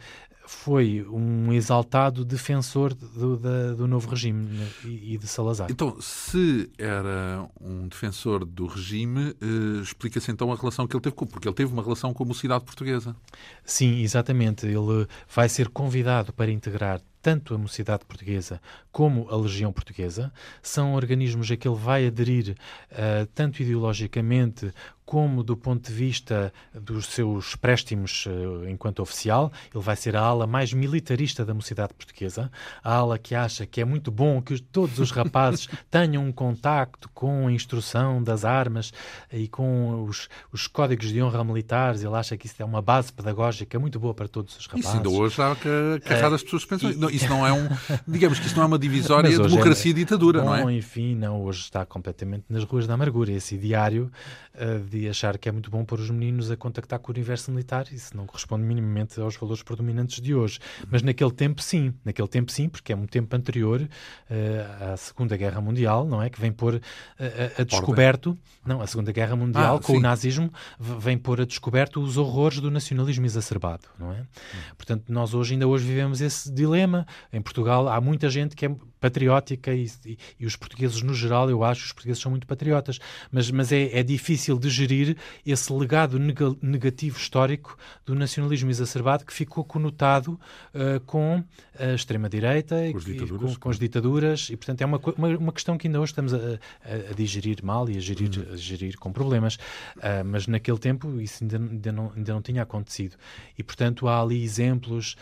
foi um exaltado defensor do, do, do novo regime né, e, de Salazar. Então, se era um defensor do regime, uh, explica-se então a relação que ele teve com, porque ele teve uma relação com a mocidade portuguesa. Sim, exatamente. Ele vai ser convidado para integrar tanto a Mocidade Portuguesa como a Legião Portuguesa. São organismos a que ele vai aderir uh, tanto ideologicamente como do ponto de vista dos seus préstimos uh, enquanto oficial. Ele vai ser a ala mais militarista da Mocidade Portuguesa, a ala que acha que é muito bom que todos os rapazes (laughs) tenham um contacto com a instrução das armas e com os, os códigos de honra militares. Ele acha que isso é uma base pedagógica muito boa para todos os rapazes. Isso ainda hoje há carradas uh, pessoas que pensam. Não, isso (laughs) não é um. Digamos que isso não é uma divisória de democracia é, e não é? Enfim, não, hoje está completamente nas ruas da amargura. Esse diário uh, de achar que é muito bom pôr os meninos a contactar com o universo militar, isso não corresponde minimamente aos valores predominantes de hoje. Mas naquele tempo, sim. Naquele tempo, sim, porque é um tempo anterior uh, à Segunda Guerra Mundial, não é? Que vem pôr uh, a, a descoberto. Não, a Segunda Guerra Mundial, ah, com sim. o nazismo, vem pôr a descoberto os horrores do nacionalismo exacerbado, não é? Hum. Portanto, nós hoje, ainda hoje, vivemos esse dilema em Portugal há muita gente que é patriótica e, e, e, os portugueses, no geral, eu acho que os portugueses são muito patriotas, mas, mas é, é difícil de gerir esse legado negativo histórico do nacionalismo exacerbado que ficou conotado uh, com a extrema-direita com, com, com, as ditaduras e, portanto, é uma, uma, uma, questão que ainda hoje estamos a, a, a digerir mal e a gerir, uhum. a gerir com problemas, uh, mas naquele tempo isso ainda, ainda, não, ainda não tinha acontecido. E, portanto, há ali exemplos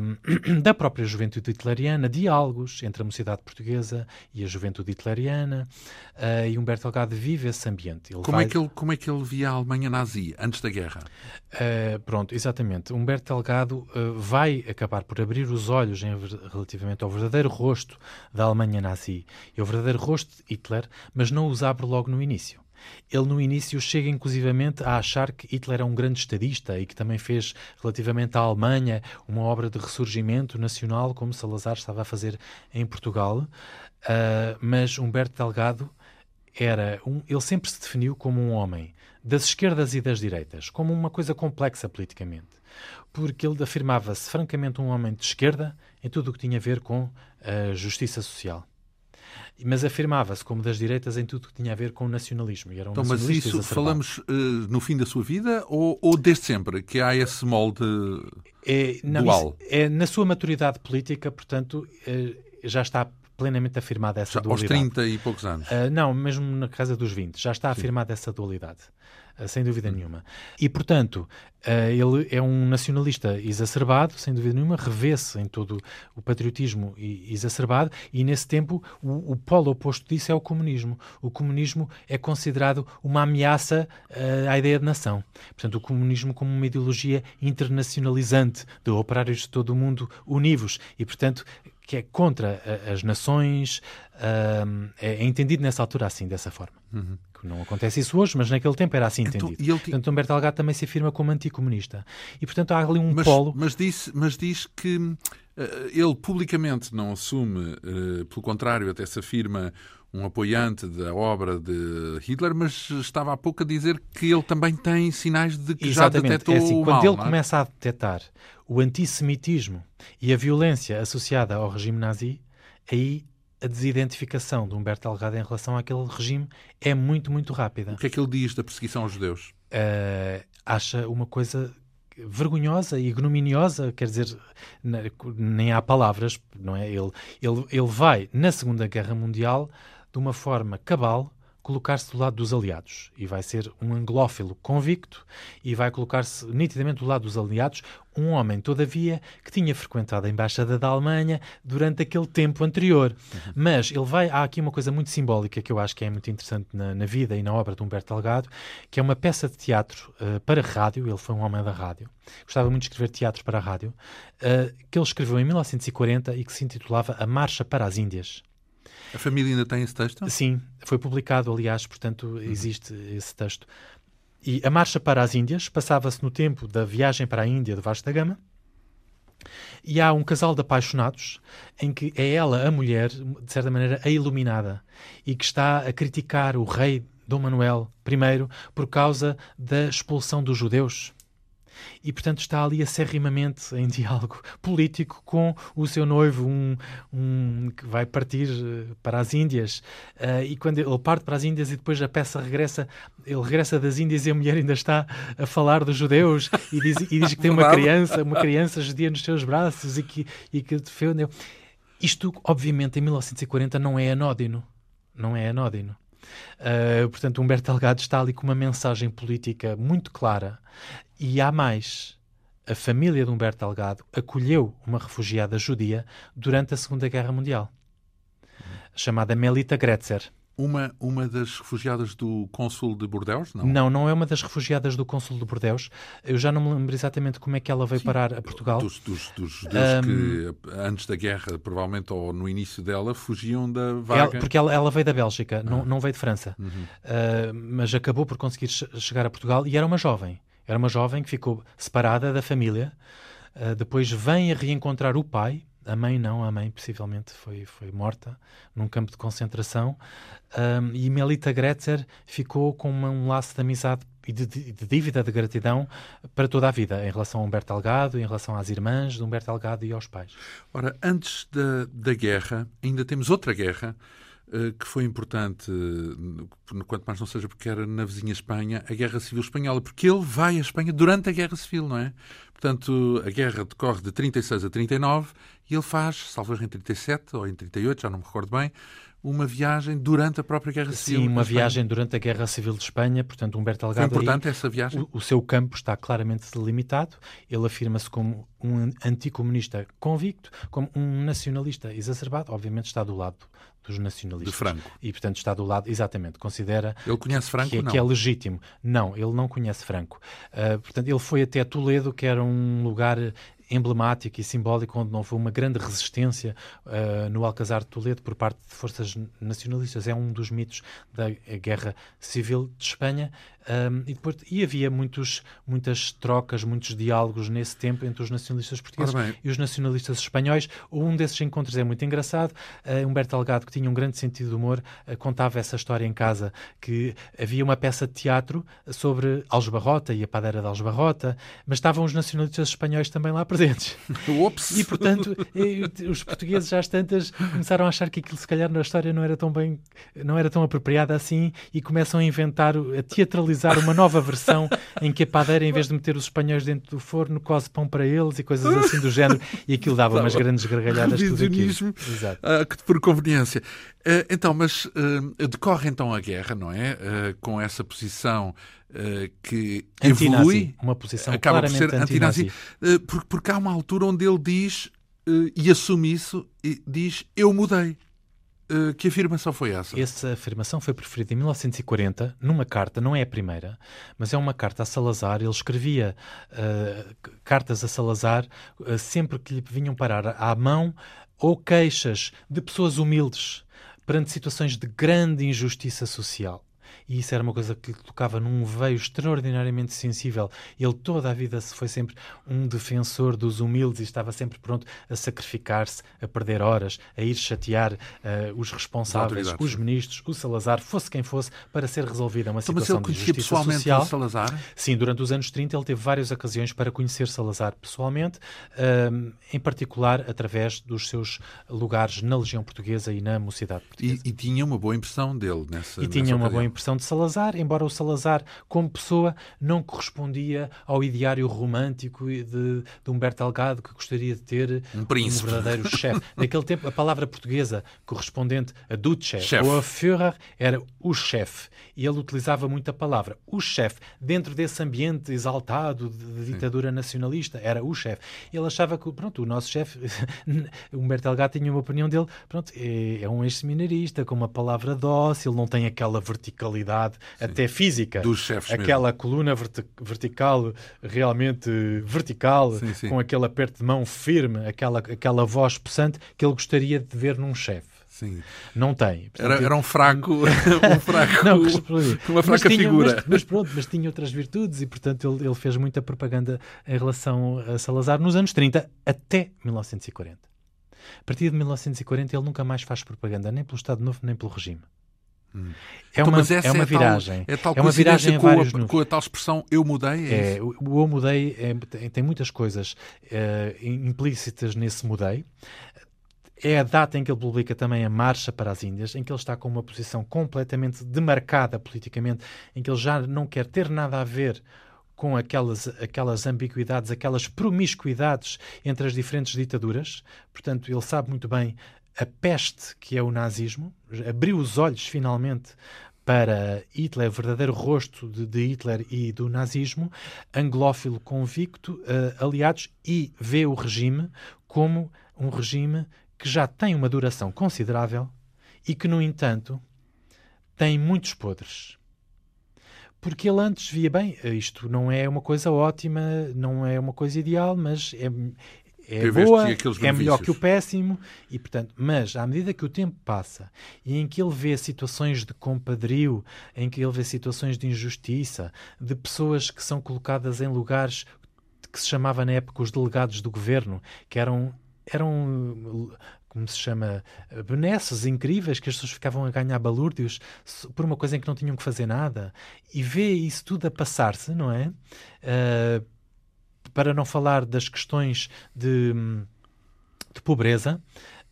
um, (clears throat) da própria juventude hitleriana, diálogos entre a mocidade portuguesa e a juventude hitleriana, uh, e Humberto Delgado vive esse ambiente. Ele como, é vai... é que ele, como é que ele via a Alemanha nazi antes da guerra? Uh, pronto, exatamente. Humberto Delgado uh, vai acabar por abrir os olhos em, relativamente ao verdadeiro rosto da Alemanha nazi e ao verdadeiro rosto de Hitler, mas não os abre logo no início. Ele, no início, chega inclusivamente a achar que Hitler é um grande estadista e que também fez, relativamente à Alemanha, uma obra de ressurgimento nacional, como Salazar estava a fazer em Portugal. Uh, mas Humberto Delgado era um, ele sempre se definiu como um homem das esquerdas e das direitas, como uma coisa complexa politicamente, porque ele afirmava-se francamente um homem de esquerda em tudo o que tinha a ver com a justiça social mas afirmava-se como das direitas em tudo que tinha a ver com o nacionalismo. E era um então, mas isso falamos uh, no fim da sua vida ou, ou, desde sempre que há esse molde é, não, dual? é na sua maturidade política, portanto, uh, já está plenamente afirmada essa já, dualidade. Aos 30 e poucos anos? Uh, não, mesmo na casa dos 20, já está afirmada essa dualidade. Eh, sem dúvida hum. nenhuma. E, portanto, uh, ele é um nacionalista exacerbado, sem dúvida nenhuma, revê-se em todo o patriotismo exacerbado, e nesse tempo o, o, polo oposto disso é o comunismo. O comunismo é considerado uma ameaça uh, à ideia de nação. Portanto, o comunismo como uma ideologia internacionalizante de operários de todo o mundo univos e, portanto, que é contra as nações, uh, é, entendido nessa altura assim, dessa forma. Uhum. Não acontece isso hoje, mas naquele tempo era assim então, entendido. Ele... Portanto, Humberto Delgado também se afirma como anticomunista. E, portanto, há ali um mas, polo... Mas diz, mas diz que uh, ele publicamente não assume, uh, pelo contrário, até se afirma um apoiante da obra de Hitler, mas estava há pouco a dizer que ele também tem sinais de que Exatamente. já detectou é assim, o Quando mal, ele é? começa a detectar o antissemitismo e a violência associada ao regime nazi, aí a desidentificação de Humberto Delgado em relação àquele regime é muito, muito rápida. O que é que ele diz da perseguição aos judeus? Uh, acha uma coisa vergonhosa e ignominiosa, quer dizer, nem há palavras, não é? Ele, ele, ele vai, na Segunda Guerra Mundial, de uma forma cabal, colocar-se do lado dos aliados e vai ser um anglófilo convicto e vai colocar-se nitidamente do lado dos aliados, um homem, todavia, que tinha frequentado a Embaixada da Alemanha durante aquele tempo anterior. Uhum. Mas ele vai. Há aqui uma coisa muito simbólica que eu acho que é muito interessante na, na vida e na obra de Humberto Delgado, que é uma peça de teatro uh, para rádio. Ele foi um homem da rádio, gostava muito de escrever teatros para rádio, uh, que ele escreveu em 1940 e que se intitulava A Marcha para as Índias. A família ainda tem esse texto? Sim, foi publicado, aliás, portanto, uhum. existe esse texto. E a marcha para as Índias passava-se no tempo da viagem para a Índia de Vasco da Gama. E há um casal de apaixonados em que é ela, a mulher, de certa maneira, a iluminada e que está a criticar o rei Dom Manuel I por causa da expulsão dos judeus e, portanto, está ali acerrimamente em diálogo político com o seu noivo, um, um que vai partir eh, para as Índias. Uh, e quando ele parte para as Índias e depois a peça regressa, ele regressa das Índias e a mulher ainda está a falar dos judeus e diz, e diz que tem uma criança, uma criança judia nos seus braços e que, e que defendeu. Isto, obviamente, em 1940 não é anódino. Não é anódino. Uh, portanto, Humberto Delgado está ali com uma mensagem política muito clara. E há mais. A família de Humberto Delgado acolheu uma refugiada judia durante a Segunda Guerra Mundial, chamada Melita Gretzer. Uma, uma das refugiadas do cônsul de Bordeus? Não? não, não é uma das refugiadas do cônsul de Bordeus. Eu já não me lembro exatamente como é que ela veio Sim, parar a Portugal. Dos, dos, dos judeus um, que, antes da guerra, provavelmente, ou no início dela, fugiam da vaga. Ela, porque ela, ela, veio da Bélgica, ah. não, não veio de França. Uhum. Uh, mas acabou por conseguir chegar a Portugal e era uma jovem. Era uma jovem que ficou separada da família. Uh, depois vem a reencontrar o pai, a mãe não, a mãe possivelmente foi, foi morta num campo de concentração. Um, e Melita Gretzer ficou com uma, um laço de amizade e de, de, dívida de gratidão para toda a vida, em relação a Humberto Delgado, em relação às irmãs de Humberto Delgado e aos pais. Ora, antes da, da guerra, ainda temos outra guerra que foi importante, uh, quanto mais não seja porque era na vizinha Espanha, a Guerra Civil Espanhola, porque ele vai à Espanha durante a Guerra Civil, não é? Portanto, a guerra decorre de 36 a 39 e ele faz, salvo em 37 ou em 38, já não me recordo bem, uma viagem durante a própria Guerra Civil. Sim, uma viagem durante a Guerra Civil de Espanha, portanto, Humberto Delgado. Foi importante aí, essa viagem? O, o, seu campo está claramente delimitado. Ele afirma-se como um anticomunista convicto, como um nacionalista exacerbado. Obviamente está do lado dos nacionalistas. De Franco. E, portanto, está do lado, exatamente, considera ele conhece Franco, que, é, não? que é legítimo. Não, ele não conhece Franco. Uh, portanto, ele foi até Toledo, que era um lugar emblemático e simbólico, onde não houve uma grande resistência uh, no Alcazar de Toledo por parte de forças nacionalistas. É um dos mitos da Guerra Civil de Espanha. Um, e, depois, e havia muitos, muitas trocas, muitos diálogos nesse tempo entre os nacionalistas portugueses e os nacionalistas espanhóis. Um desses encontros é muito engraçado. Uh, Humberto Delgado, que tinha um grande sentido de humor, uh, contava essa história em casa, que havia uma peça de teatro sobre Algebarrota e a padeira de Algebarrota, mas estavam os nacionalistas espanhóis também lá presentes. (laughs) E, portanto, os portugueses já às tantas começaram a achar que aquilo, se calhar, na história não era tão bem, não era tão apropriado assim e começam a inventar a teatralização utilizar uma nova versão em que a padeira, em vez de meter os espanhóis dentro do forno, cose pão para eles e coisas assim do género. E aquilo dava umas grandes gargalhadas. Aquilo. Exato. Uh, por conveniência. Uh, então, mas uh, decorre então a guerra, não é? com essa posição que evolui. Uma posição acaba por ser antinazi. Anti porque, porque há uma altura onde ele diz, e assume isso, e diz: Eu mudei. Que afirmação foi essa? Essa afirmação foi preferida em 1940, numa carta, não é a primeira, mas é uma carta a Salazar. Ele escrevia uh, cartas a Salazar uh, sempre que lhe vinham parar à mão ou queixas de pessoas humildes perante situações de grande injustiça social e isso era uma coisa que lhe tocava num veio extraordinariamente sensível. Ele toda a vida foi sempre um defensor dos humildes e estava sempre pronto a sacrificar-se, a perder horas, a ir chatear uh, os responsáveis, os ministros, o Salazar, fosse quem fosse, para ser resolvida uma então, situação mas ele de justiça pessoalmente social. O Salazar? Sim, durante os anos 30 ele teve várias ocasiões para conhecer Salazar pessoalmente, uh, em particular através dos seus lugares na Legião Portuguesa e na Mocidade Portuguesa. E, e tinha uma boa impressão dele nessa E tinha uma ocasião. boa impressão de Salazar, embora o Salazar, como pessoa, não correspondia ao ideário romântico de, de Humberto Delgado, que gostaria de ter um, príncipe. um verdadeiro chefe. (laughs) Naquele tempo, a palavra portuguesa correspondente a Duce chef. ou a Führer era o chefe. E ele utilizava muito a palavra o chefe. Dentro desse ambiente exaltado de, de ditadura Sim. nacionalista, era o chefe. Ele achava que, pronto, o nosso chefe, (laughs) Humberto Delgado tinha uma opinião dele, pronto, é, é um ex-seminarista, com uma palavra dócil, não tem aquela verticalidade qualidade Sim. até física. Dos chefes Aquela mesmo. coluna verti vertical, realmente vertical, sim, sim. com aquele aperto de mão firme, aquela, aquela voz possante que ele gostaria de ver num chefe. Sim. Não tem. Portanto, era, era um fraco, (laughs) um fraco não, uma fraca tinha, figura. Mas, mas, pronto, mas tinha outras virtudes e, portanto, ele, ele fez muita propaganda em relação a Salazar nos anos 30 até 1940. A partir de 1940 ele nunca mais faz propaganda, nem pelo Estado Novo, nem pelo regime. Hum. É, então, uma, é uma viragem. É tal, é tal é uma viragem com, a, com a tal expressão eu mudei? É, é o, o eu mudei é, tem muitas coisas uh, implícitas nesse mudei. É a data em que ele publica também a Marcha para as Índias, em que ele está com uma posição completamente demarcada politicamente, em que ele já não quer ter nada a ver com aquelas, aquelas ambiguidades, aquelas promiscuidades entre as diferentes ditaduras. Portanto, ele sabe muito bem a peste que é o nazismo, abriu os olhos finalmente para Hitler, verdadeiro rosto de, de, Hitler e do nazismo, anglófilo convicto, uh, aliados, e vê o regime como um regime que já tem uma duração considerável e que, no entanto, tem muitos podres. Porque ele antes via bem, isto não é uma coisa ótima, não é uma coisa ideal, mas é, é boa, é melhor que o péssimo, e portanto, mas à medida que o tempo passa e em que ele vê situações de compadrio, em que ele vê situações de injustiça, de pessoas que são colocadas em lugares que se chamava na época os delegados do governo, que eram eram como se chama, benesses incríveis que as pessoas ficavam a ganhar balúrdios por uma coisa em que não tinham que fazer nada e vê isso tudo a passar-se, não é? Uh, para não falar das questões de, de pobreza.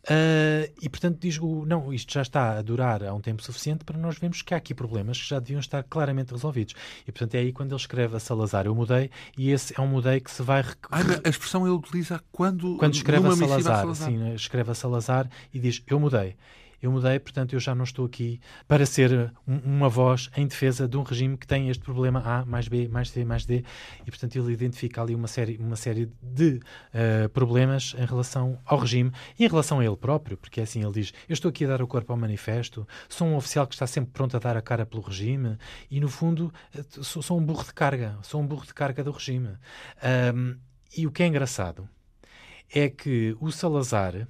Uh, e portanto diz o não, isto já está a durar há um tempo suficiente para nós vermos que há aqui problemas que já deviam estar claramente resolvidos. E portanto é aí quando ele escreve a Salazar, eu mudei, e esse é um mudei que se vai. Ah, a expressão ele utiliza quando. Quando escreve a Salazar, a Salazar. Sim, escreve a Salazar e diz eu mudei eu mudei, portanto eu já não estou aqui para ser um, uma voz em defesa de um regime que tem este problema A mais B mais C mais D e portanto ele identifica ali uma série, uma série de uh, problemas em relação ao regime e em relação a ele próprio, porque é assim ele diz, eu estou aqui a dar o corpo ao manifesto, sou um oficial que está sempre pronto a dar a cara pelo regime e no fundo eh, sou, sou um burro de carga, sou um burro de carga do regime. Um, e o que é engraçado é que o Salazar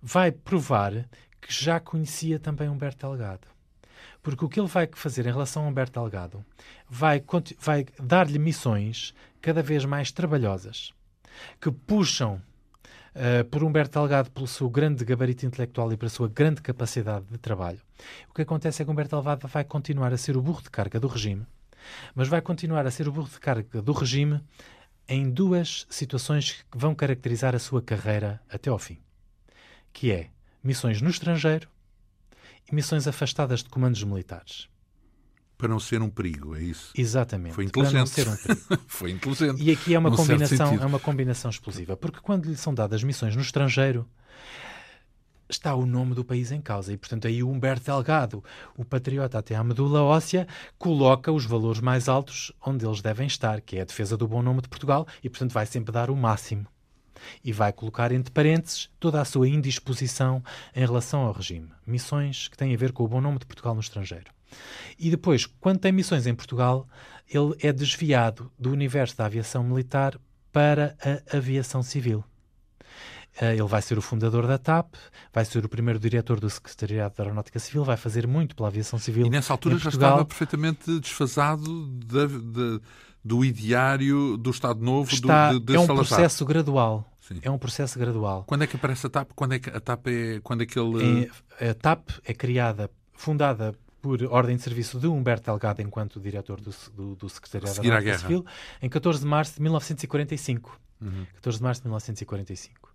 vai provar que já conhecia também Humberto Delgado. Porque o que ele vai fazer em relação a Humberto Delgado vai, vai dar-lhe missões cada vez mais trabalhosas, que puxam uh, por Humberto Delgado pelo seu grande gabarito intelectual e pela sua grande capacidade de trabalho. O que acontece é que Humberto Delgado vai continuar a ser o burro de carga do regime, mas vai continuar a ser o burro de carga do regime em duas situações que vão caracterizar a sua carreira até ao fim, que é missões no estrangeiro e missões afastadas de comandos militares. para não ser um perigo, é isso? Exatamente. Foi inteligente. Para não ser um perigo. (laughs) Foi inteligente. E aqui é uma combinação, é uma combinação explosiva, porque quando lhe são dadas missões no estrangeiro, está o nome do país em causa. E, portanto, aí o Humberto Delgado, o patriota até à medula óssea, coloca os valores mais altos onde eles devem estar, que é a defesa do bom nome de Portugal, e, portanto, vai sempre dar o máximo. E vai colocar entre parênteses toda a sua indisposição em relação ao regime. Missões que têm a ver com o bom nome de Portugal no estrangeiro. E depois, quando tem missões em Portugal, ele é desviado do universo da aviação militar para a aviação civil. Eh, ele vai ser o fundador da TAP, vai ser o primeiro diretor do Secretariado da Aeronáutica Civil, vai fazer muito pela aviação civil. E nessa altura já estava perfeitamente desfasado de, de, do ideário do Estado Novo Está, do, de, de É um Salazar. processo gradual. Sim. É um processo gradual. Quando é que aparece a TAP? Quando é que a TAP é. Quando é que ele... É, a TAP é criada, fundada por ordem de serviço de Humberto Delgado enquanto diretor do, do, do Secretariado da Aeronáutica Civil, em 14 de março de 1945. Uhum. 14 de março de 1945.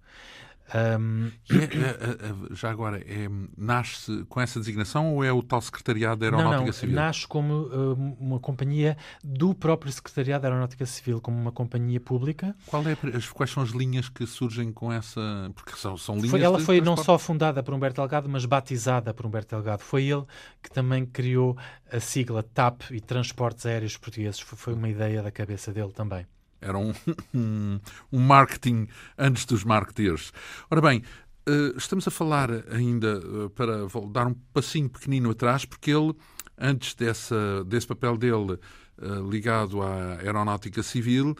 Um... É, é, é, já agora, é, nasce com essa designação ou é o tal Secretariado da Aeronáutica não, não, Civil? Nasce como uh, uma companhia do próprio Secretariado da Aeronáutica Civil, como uma companhia pública. É, quais são as linhas que surgem com essa. Porque são, são linhas. Foi, ela foi não só fundada por Humberto Delgado, mas batizada por Humberto Delgado. Foi ele que também criou a sigla TAP e Transportes Aéreos Portugueses. Foi uma ideia da cabeça dele também. Era um, (laughs) um, um marketing antes dos marketeers. Ora bem, eh, estamos a falar ainda, eh, para dar um passinho pequenino atrás, porque ele, antes dessa, desse papel dele eh, ligado à aeronáutica civil,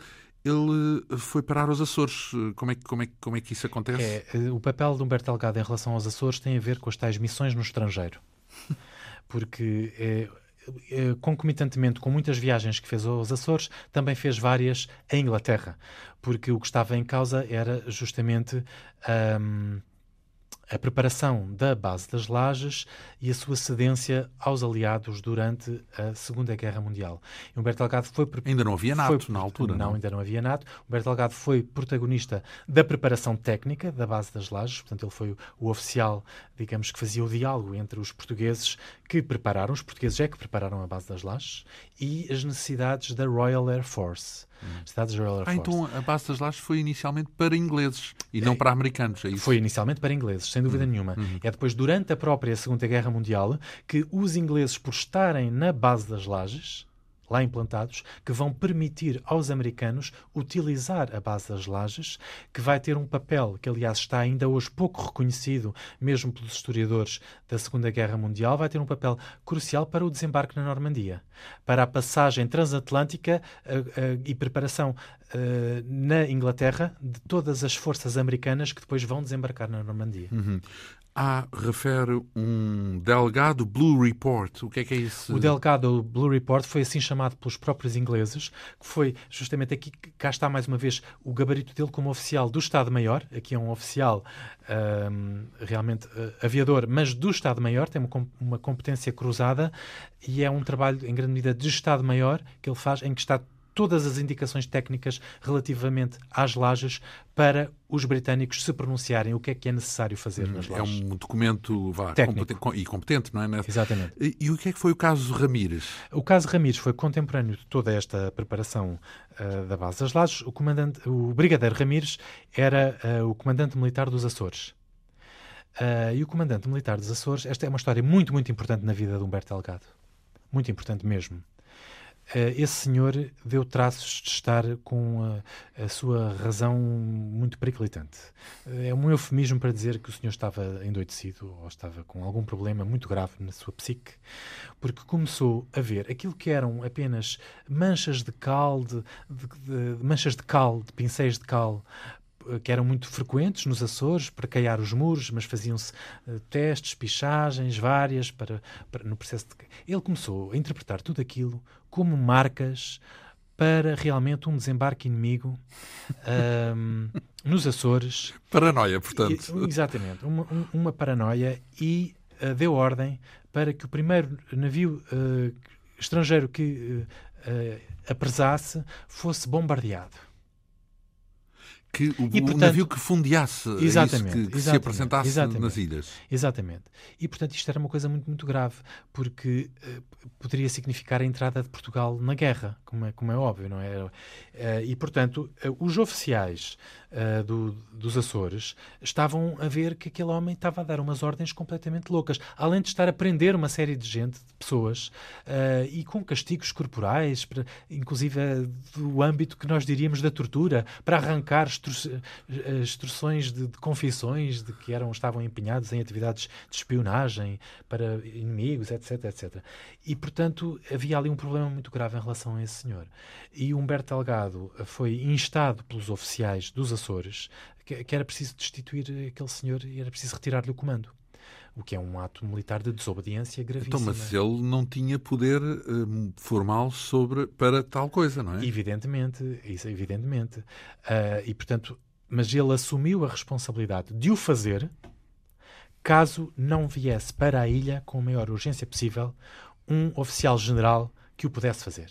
ele foi parar aos Açores. Como é, como, é, como é que isso acontece? É, o papel de Humberto Delgado em relação aos Açores tem a ver com as tais missões no estrangeiro. (laughs) Porque é, concomitantemente com muitas viagens que fez aos Açores, também fez várias em Inglaterra, porque o que estava em causa era justamente um, a preparação da base das lajes e a sua cedência aos aliados durante a Segunda Guerra Mundial. E Humberto Delgado foi... Ainda não havia NATO foi, na altura, não, não, ainda não havia NATO. Humberto Delgado foi protagonista da preparação técnica da base das lajes, portanto ele foi o, o oficial, digamos, que fazia o diálogo entre os portugueses que prepararam, os portugueses é que prepararam a base das lajes, e as necessidades da Royal Air Force. Air Force. Ah, então a base das lajes foi inicialmente para ingleses e não é, para americanos, é isso? Foi inicialmente para ingleses, sem dúvida uhum. nenhuma. Uhum. É depois, durante a própria Segunda Guerra Mundial, que os ingleses, por estarem na base das lajes, lá implantados, que vão permitir aos americanos utilizar a base das lajes, que vai ter um papel que, aliás, está ainda hoje pouco reconhecido, mesmo pelos historiadores da Segunda Guerra Mundial, vai ter um papel crucial para o desembarque na Normandia, para a passagem transatlântica uh, uh, e preparação uh, na Inglaterra de todas as forças americanas que depois vão desembarcar na Normandia. Uhum. Há, refere um Delgado Blue Report. O que é que é isso? O Delgado Blue Report foi assim chamado pelos próprios ingleses, que foi justamente aqui, cá está mais uma vez o gabarito dele como oficial do Estado-Maior. Aqui é um oficial um, realmente uh, aviador, mas do Estado-Maior, tem uma competência cruzada e é um trabalho em grande medida de Estado-Maior que ele faz, em que está todas as indicações técnicas relativamente às lajes para os britânicos se pronunciarem o que é que é necessário fazer hum, nas lajes. É um documento vá, Técnico. e competente, não é? Exatamente. E, e, o que é que foi o caso Ramírez? O caso Ramírez foi contemporâneo de toda esta preparação uh, da base das lajes. O, comandante, o brigadeiro Ramírez era uh, o comandante militar dos Açores. Uh, e o comandante militar dos Açores, esta é uma história muito, muito importante na vida de Humberto Delgado. Muito importante mesmo. Eh, esse senhor deu traços de estar com a, a, sua razão muito periclitante. Eh, é um eufemismo para dizer que o senhor estava endoidecido ou estava com algum problema muito grave na sua psique, porque começou a ver aquilo que eram apenas manchas de cal, de, de, de manchas de cal, de pincéis de cal eh, que eram muito frequentes nos Açores para caiar os muros, mas faziam-se uh, testes, pichagens várias para, para, no processo de... Ele começou a interpretar tudo aquilo como marcas para realmente um desembarque inimigo um, (laughs) nos Açores. Paranoia, portanto. Exatamente, uma, uma, paranoia e uh, deu ordem para que o primeiro navio uh, estrangeiro que uh, apresasse fosse bombardeado. Que o, e, portanto, o navio que fundeasse, é exatamente, que, que exatamente, se apresentasse exatamente, nas ilhas. Exatamente. E, portanto, isto era uma coisa muito, muito grave, porque uh, poderia significar a entrada de Portugal na guerra, como é, como é óbvio, não é? Uh, e, portanto, uh, os oficiais do, dos Açores estavam a ver que aquele homem estava a dar umas ordens completamente loucas, além de estar a prender uma série de gente, de pessoas, e com castigos corporais, inclusive do âmbito que nós diríamos da tortura, para arrancar instruções de, de confissões de que eram, estavam empenhados em atividades de espionagem para inimigos, etc, etc. E, portanto, havia ali um problema muito grave em relação a esse senhor. E Humberto Delgado foi instado pelos oficiais dos Açores que, que era preciso destituir aquele senhor e era preciso retirar-lhe o comando o que é um ato militar de desobediência gravíssimo. Então, mas ele não tinha poder uh, formal sobre para tal coisa, não é? Evidentemente, isso evidentemente. Uh, e portanto, mas ele assumiu a responsabilidade de o fazer caso não viesse para a ilha com a maior urgência possível um oficial general que o pudesse fazer.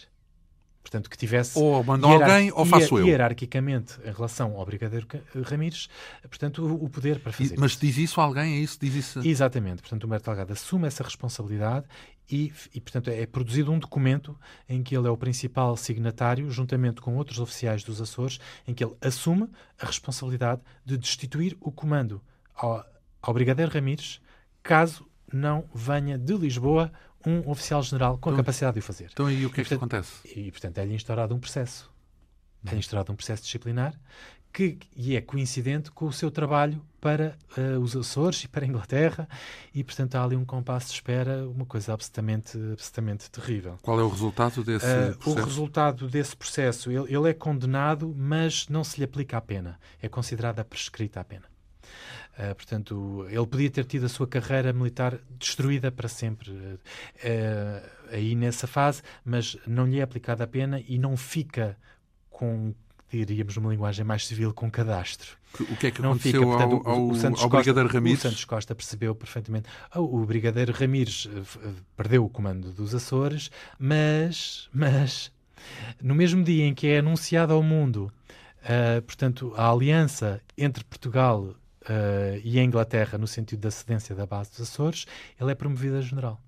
Portanto, que tivesse. Ou mandou alguém ou faço eu. Hierarquicamente, em relação ao Brigadeiro Ramires, portanto, o, poder para fazer. E, mas diz isso a alguém? É isso? Diz isso? Exatamente. Portanto, o Humberto Delgado assume essa responsabilidade e, e, portanto, é produzido um documento em que ele é o principal signatário, juntamente com outros oficiais dos Açores, em que ele assume a responsabilidade de destituir o comando ao, ao Brigadeiro Ramires, caso não venha de Lisboa um oficial-general com então, a capacidade de o fazer. Então, e o que é que acontece? E, portanto, é-lhe instaurado um processo. É instaurado um processo disciplinar que e é coincidente com o seu trabalho para uh, os Açores e para a Inglaterra e, portanto, há ali um compasso de espera, uma coisa absolutamente, absolutamente terrível. Qual é o resultado desse uh, processo? O resultado desse processo, ele, ele, é condenado, mas não se lhe aplica a pena. É considerada prescrita a pena. Uh, portanto, ele podia ter tido a sua carreira militar destruída para sempre uh, aí nessa fase, mas não lhe é aplicada a pena e não fica com, diríamos numa linguagem mais civil, com cadastro. O que é que não aconteceu fica, portanto, ao, ao, o, Santos ao Brigadeiro Costa, Ramires? O Santos Costa percebeu perfeitamente. Oh, o Brigadeiro Ramires perdeu o comando dos Açores, mas, mas no mesmo dia em que é anunciado ao mundo, uh, portanto, a aliança entre Portugal uh, e a Inglaterra no sentido da cedência da base dos Açores, ele é promovido a general.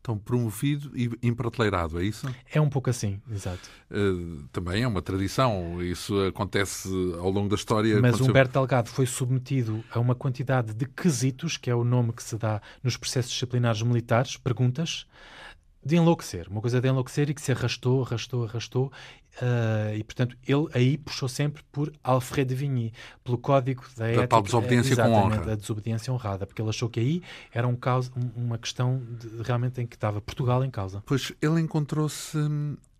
Então, promovido e emprateleirado, é isso? É um pouco assim, exato. Uh, também é uma tradição, isso acontece ao longo da história. Mas aconteceu... Humberto Delgado foi submetido a uma quantidade de quesitos, que é o nome que se dá nos processos disciplinares militares, perguntas, de enlouquecer, uma coisa de enlouquecer e que se arrastou, arrastou, arrastou. Uh, e, portanto, ele aí puxou sempre por Alfred de Vigny, pelo código da, da ética. tal desobediência com honra. da desobediência honrada, porque ele achou que aí era um causa, uma questão de, realmente em que estava Portugal em causa. Pois ele encontrou-se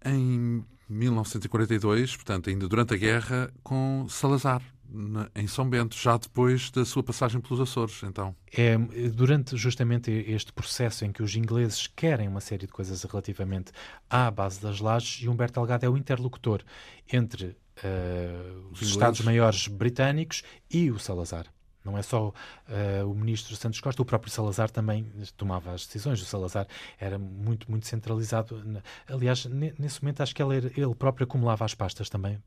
em 1942, portanto, ainda durante a guerra, com Salazar em São Bento, já depois da sua passagem pelos Açores, então. É durante justamente este processo em que os ingleses querem uma série de coisas relativamente à base das lajes e Humberto Delgado é o interlocutor entre uh, os Estados-Maiores britânicos e o Salazar. Não é só uh, o ministro Santos Costa, o próprio Salazar também tomava as decisões. O Salazar era muito, muito centralizado. Aliás, nesse momento acho que ele, ele próprio acumulava as pastas também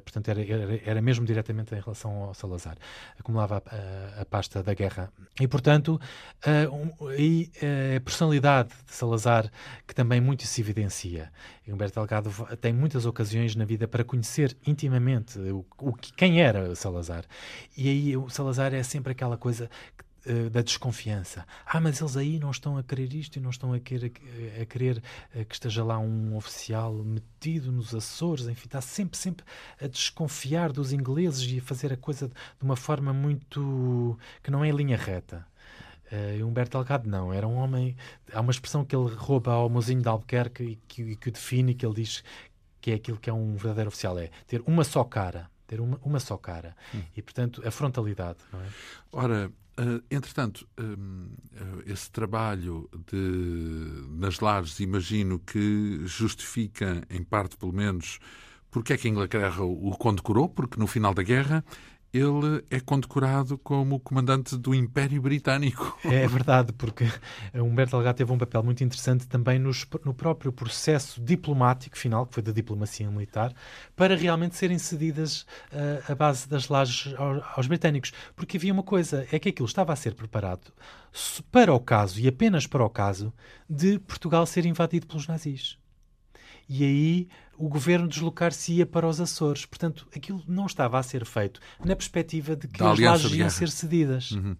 portanto, era, era, era, mesmo diretamente em relação ao Salazar. Acumulava a, a pasta da guerra. E, portanto, eh, aí eh, a personalidade de Salazar, que também muito se evidencia. E Humberto Delgado tem muitas ocasiões na vida para conhecer intimamente o, o quem era Salazar. E aí o Salazar é sempre aquela coisa que eh, da desconfiança. Ah, mas eles aí não estão a querer isto e não estão a querer, a querer eh, que esteja lá um oficial metido nos Açores. Enfim, está sempre, sempre a desconfiar dos ingleses e a fazer a coisa de uma forma muito. que não é linha reta. Uh, Humberto Delgado não, era um homem. Há uma expressão que ele rouba ao mozinho de Albuquerque e que, que o define, que ele diz que é aquilo que é um verdadeiro oficial: é ter uma só cara. Ter uma, uma só cara. Hum. E, portanto, a frontalidade. Não é? Ora, entretanto, um, esse trabalho de, nas lajes, imagino que justifica, em parte pelo menos, porque é que a Inglaterra o condecorou, porque no final da guerra ele é condecorado como comandante do Império Britânico. É verdade, porque Humberto Delgado teve um papel muito interessante também nos, no próprio processo diplomático final, que foi da diplomacia militar, para realmente serem cedidas uh, a base das lajes aos, aos britânicos. Porque havia uma coisa, é que aquilo estava a ser preparado para o caso, e apenas para o caso, de Portugal ser invadido pelos nazis e aí o governo deslocar-se-ia para os Açores. Portanto, aquilo não estava a ser feito na perspectiva de que da as lajes iam ser cedidas. Uhum.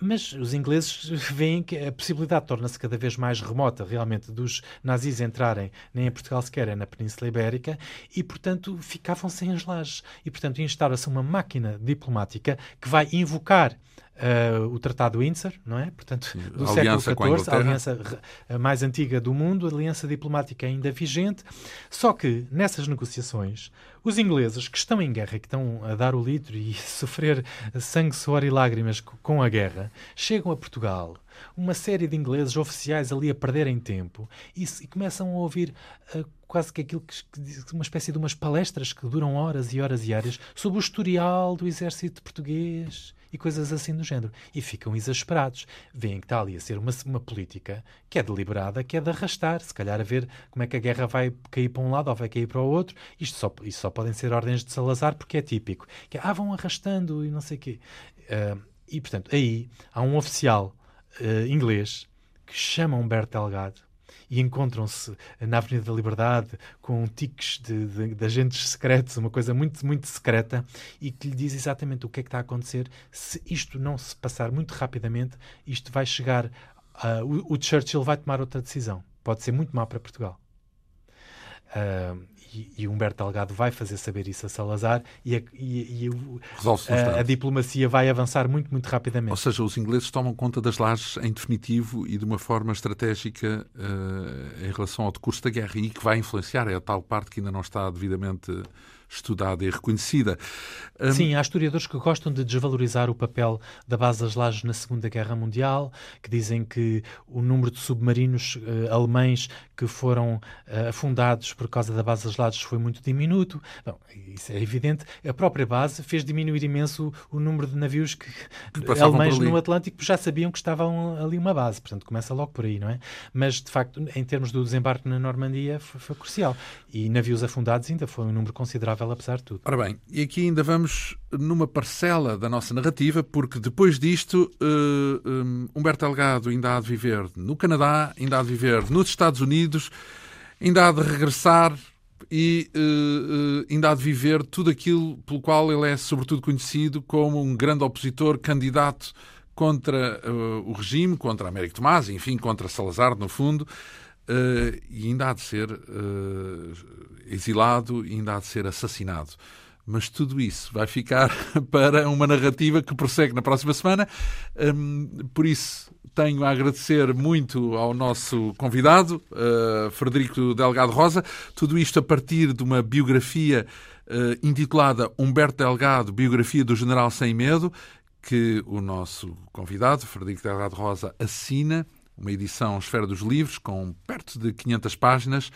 Mas os ingleses veem que a possibilidade torna-se cada vez mais remota, realmente, dos nazis entrarem nem em Portugal sequer, é na Península Ibérica, e, portanto, ficavam sem as lajes. E, portanto, instaura-se uma máquina diplomática que vai invocar Uh, o Tratado Windsor, não é? Portanto, do a século XIV, a aliança mais antiga do mundo, a aliança diplomática ainda vigente. Só que nessas negociações, os ingleses que estão em guerra, que estão a dar o litro e (laughs) sofrer sangue, suor e lágrimas com a guerra, chegam a Portugal. Uma série de ingleses oficiais ali a perderem tempo e, e começam a ouvir uh, quase que aquilo que, que, uma espécie de umas palestras que duram horas e horas e horas sobre o historial do exército português e coisas assim do género. E ficam exasperados. Veem que está ali a ser uma, uma política que é deliberada, que é de arrastar, se calhar a ver como é que a guerra vai cair para um lado ou vai cair para o outro. Isto só, isto só podem ser ordens de Salazar porque é típico. Que é, ah, vão arrastando e não sei o quê. Uh, e, portanto, aí há um oficial uh, inglês que chama Humberto Delgado e encontram-se na Avenida da Liberdade com tiques de, de, de, agentes secretos, uma coisa muito, muito secreta, e que lhe diz exatamente o que é que está a acontecer. Se isto não se passar muito rapidamente, isto vai chegar. Uh, o, o Churchill vai tomar outra decisão. Pode ser muito má para Portugal. Uh, e, e, Humberto Delgado vai fazer saber isso a Salazar e, a, e, e a, a, diplomacia vai avançar muito, muito rapidamente. Ou seja, os ingleses tomam conta das lajes em definitivo e de uma forma estratégica uh, em relação ao decurso da guerra e que vai influenciar, é a tal parte que ainda não está devidamente estudada e reconhecida. Sim, há historiadores que gostam de desvalorizar o papel da base das lajes na Segunda Guerra Mundial, que dizem que o número de submarinos uh, alemães que foram uh, afundados por causa da base das lajes foi muito diminuto. Bom, isso é evidente. A própria base fez diminuir imenso o, o número de navios que, que alemães no Atlântico já sabiam que estavam ali uma base. Portanto, começa logo por aí, não é? Mas, de facto, em termos do desembarque na Normandia, foi, foi crucial. E navios afundados ainda foi um número considerável apesar de tudo. Ora bem, e aqui ainda vamos numa parcela da nossa narrativa, porque depois disto, uh, eh, um, Humberto Delgado ainda há de viver no Canadá, ainda há de viver nos Estados Unidos, ainda há de regressar e uh, uh, ainda há de viver tudo aquilo pelo qual ele é sobretudo conhecido como um grande opositor, candidato contra uh, o regime, contra Américo Tomás, enfim, contra Salazar, no fundo, e ainda há de ser exilado e ainda há de ser assassinado. Mas tudo isso vai ficar (laughs) para uma narrativa que prossegue na próxima semana. Hum, por isso, tenho a agradecer muito ao nosso convidado, uh, Frederico Delgado Rosa. Tudo isto a partir de uma biografia uh, intitulada Humberto Delgado, Biografia do General Sem Medo, que o nosso convidado, Frederico Delgado Rosa, assina. Uma edição Esfera dos Livros, com perto de 500 páginas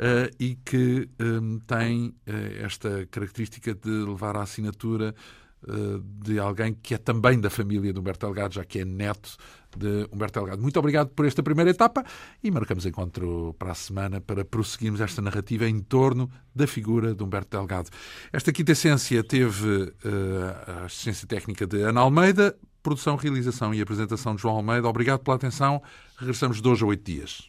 uh, e que um, tem uh, esta característica de levar a assinatura uh, de alguém que é também da família de Humberto Delgado, já que é neto de Humberto Delgado. Muito obrigado por esta primeira etapa e marcamos encontro para a semana para prosseguirmos esta narrativa em torno da figura de Humberto Delgado. Esta quinta essência teve a assistência técnica de Ana Almeida, produção, realização e apresentação de João Almeida. Obrigado pela atenção. Regressamos de hoje a oito dias.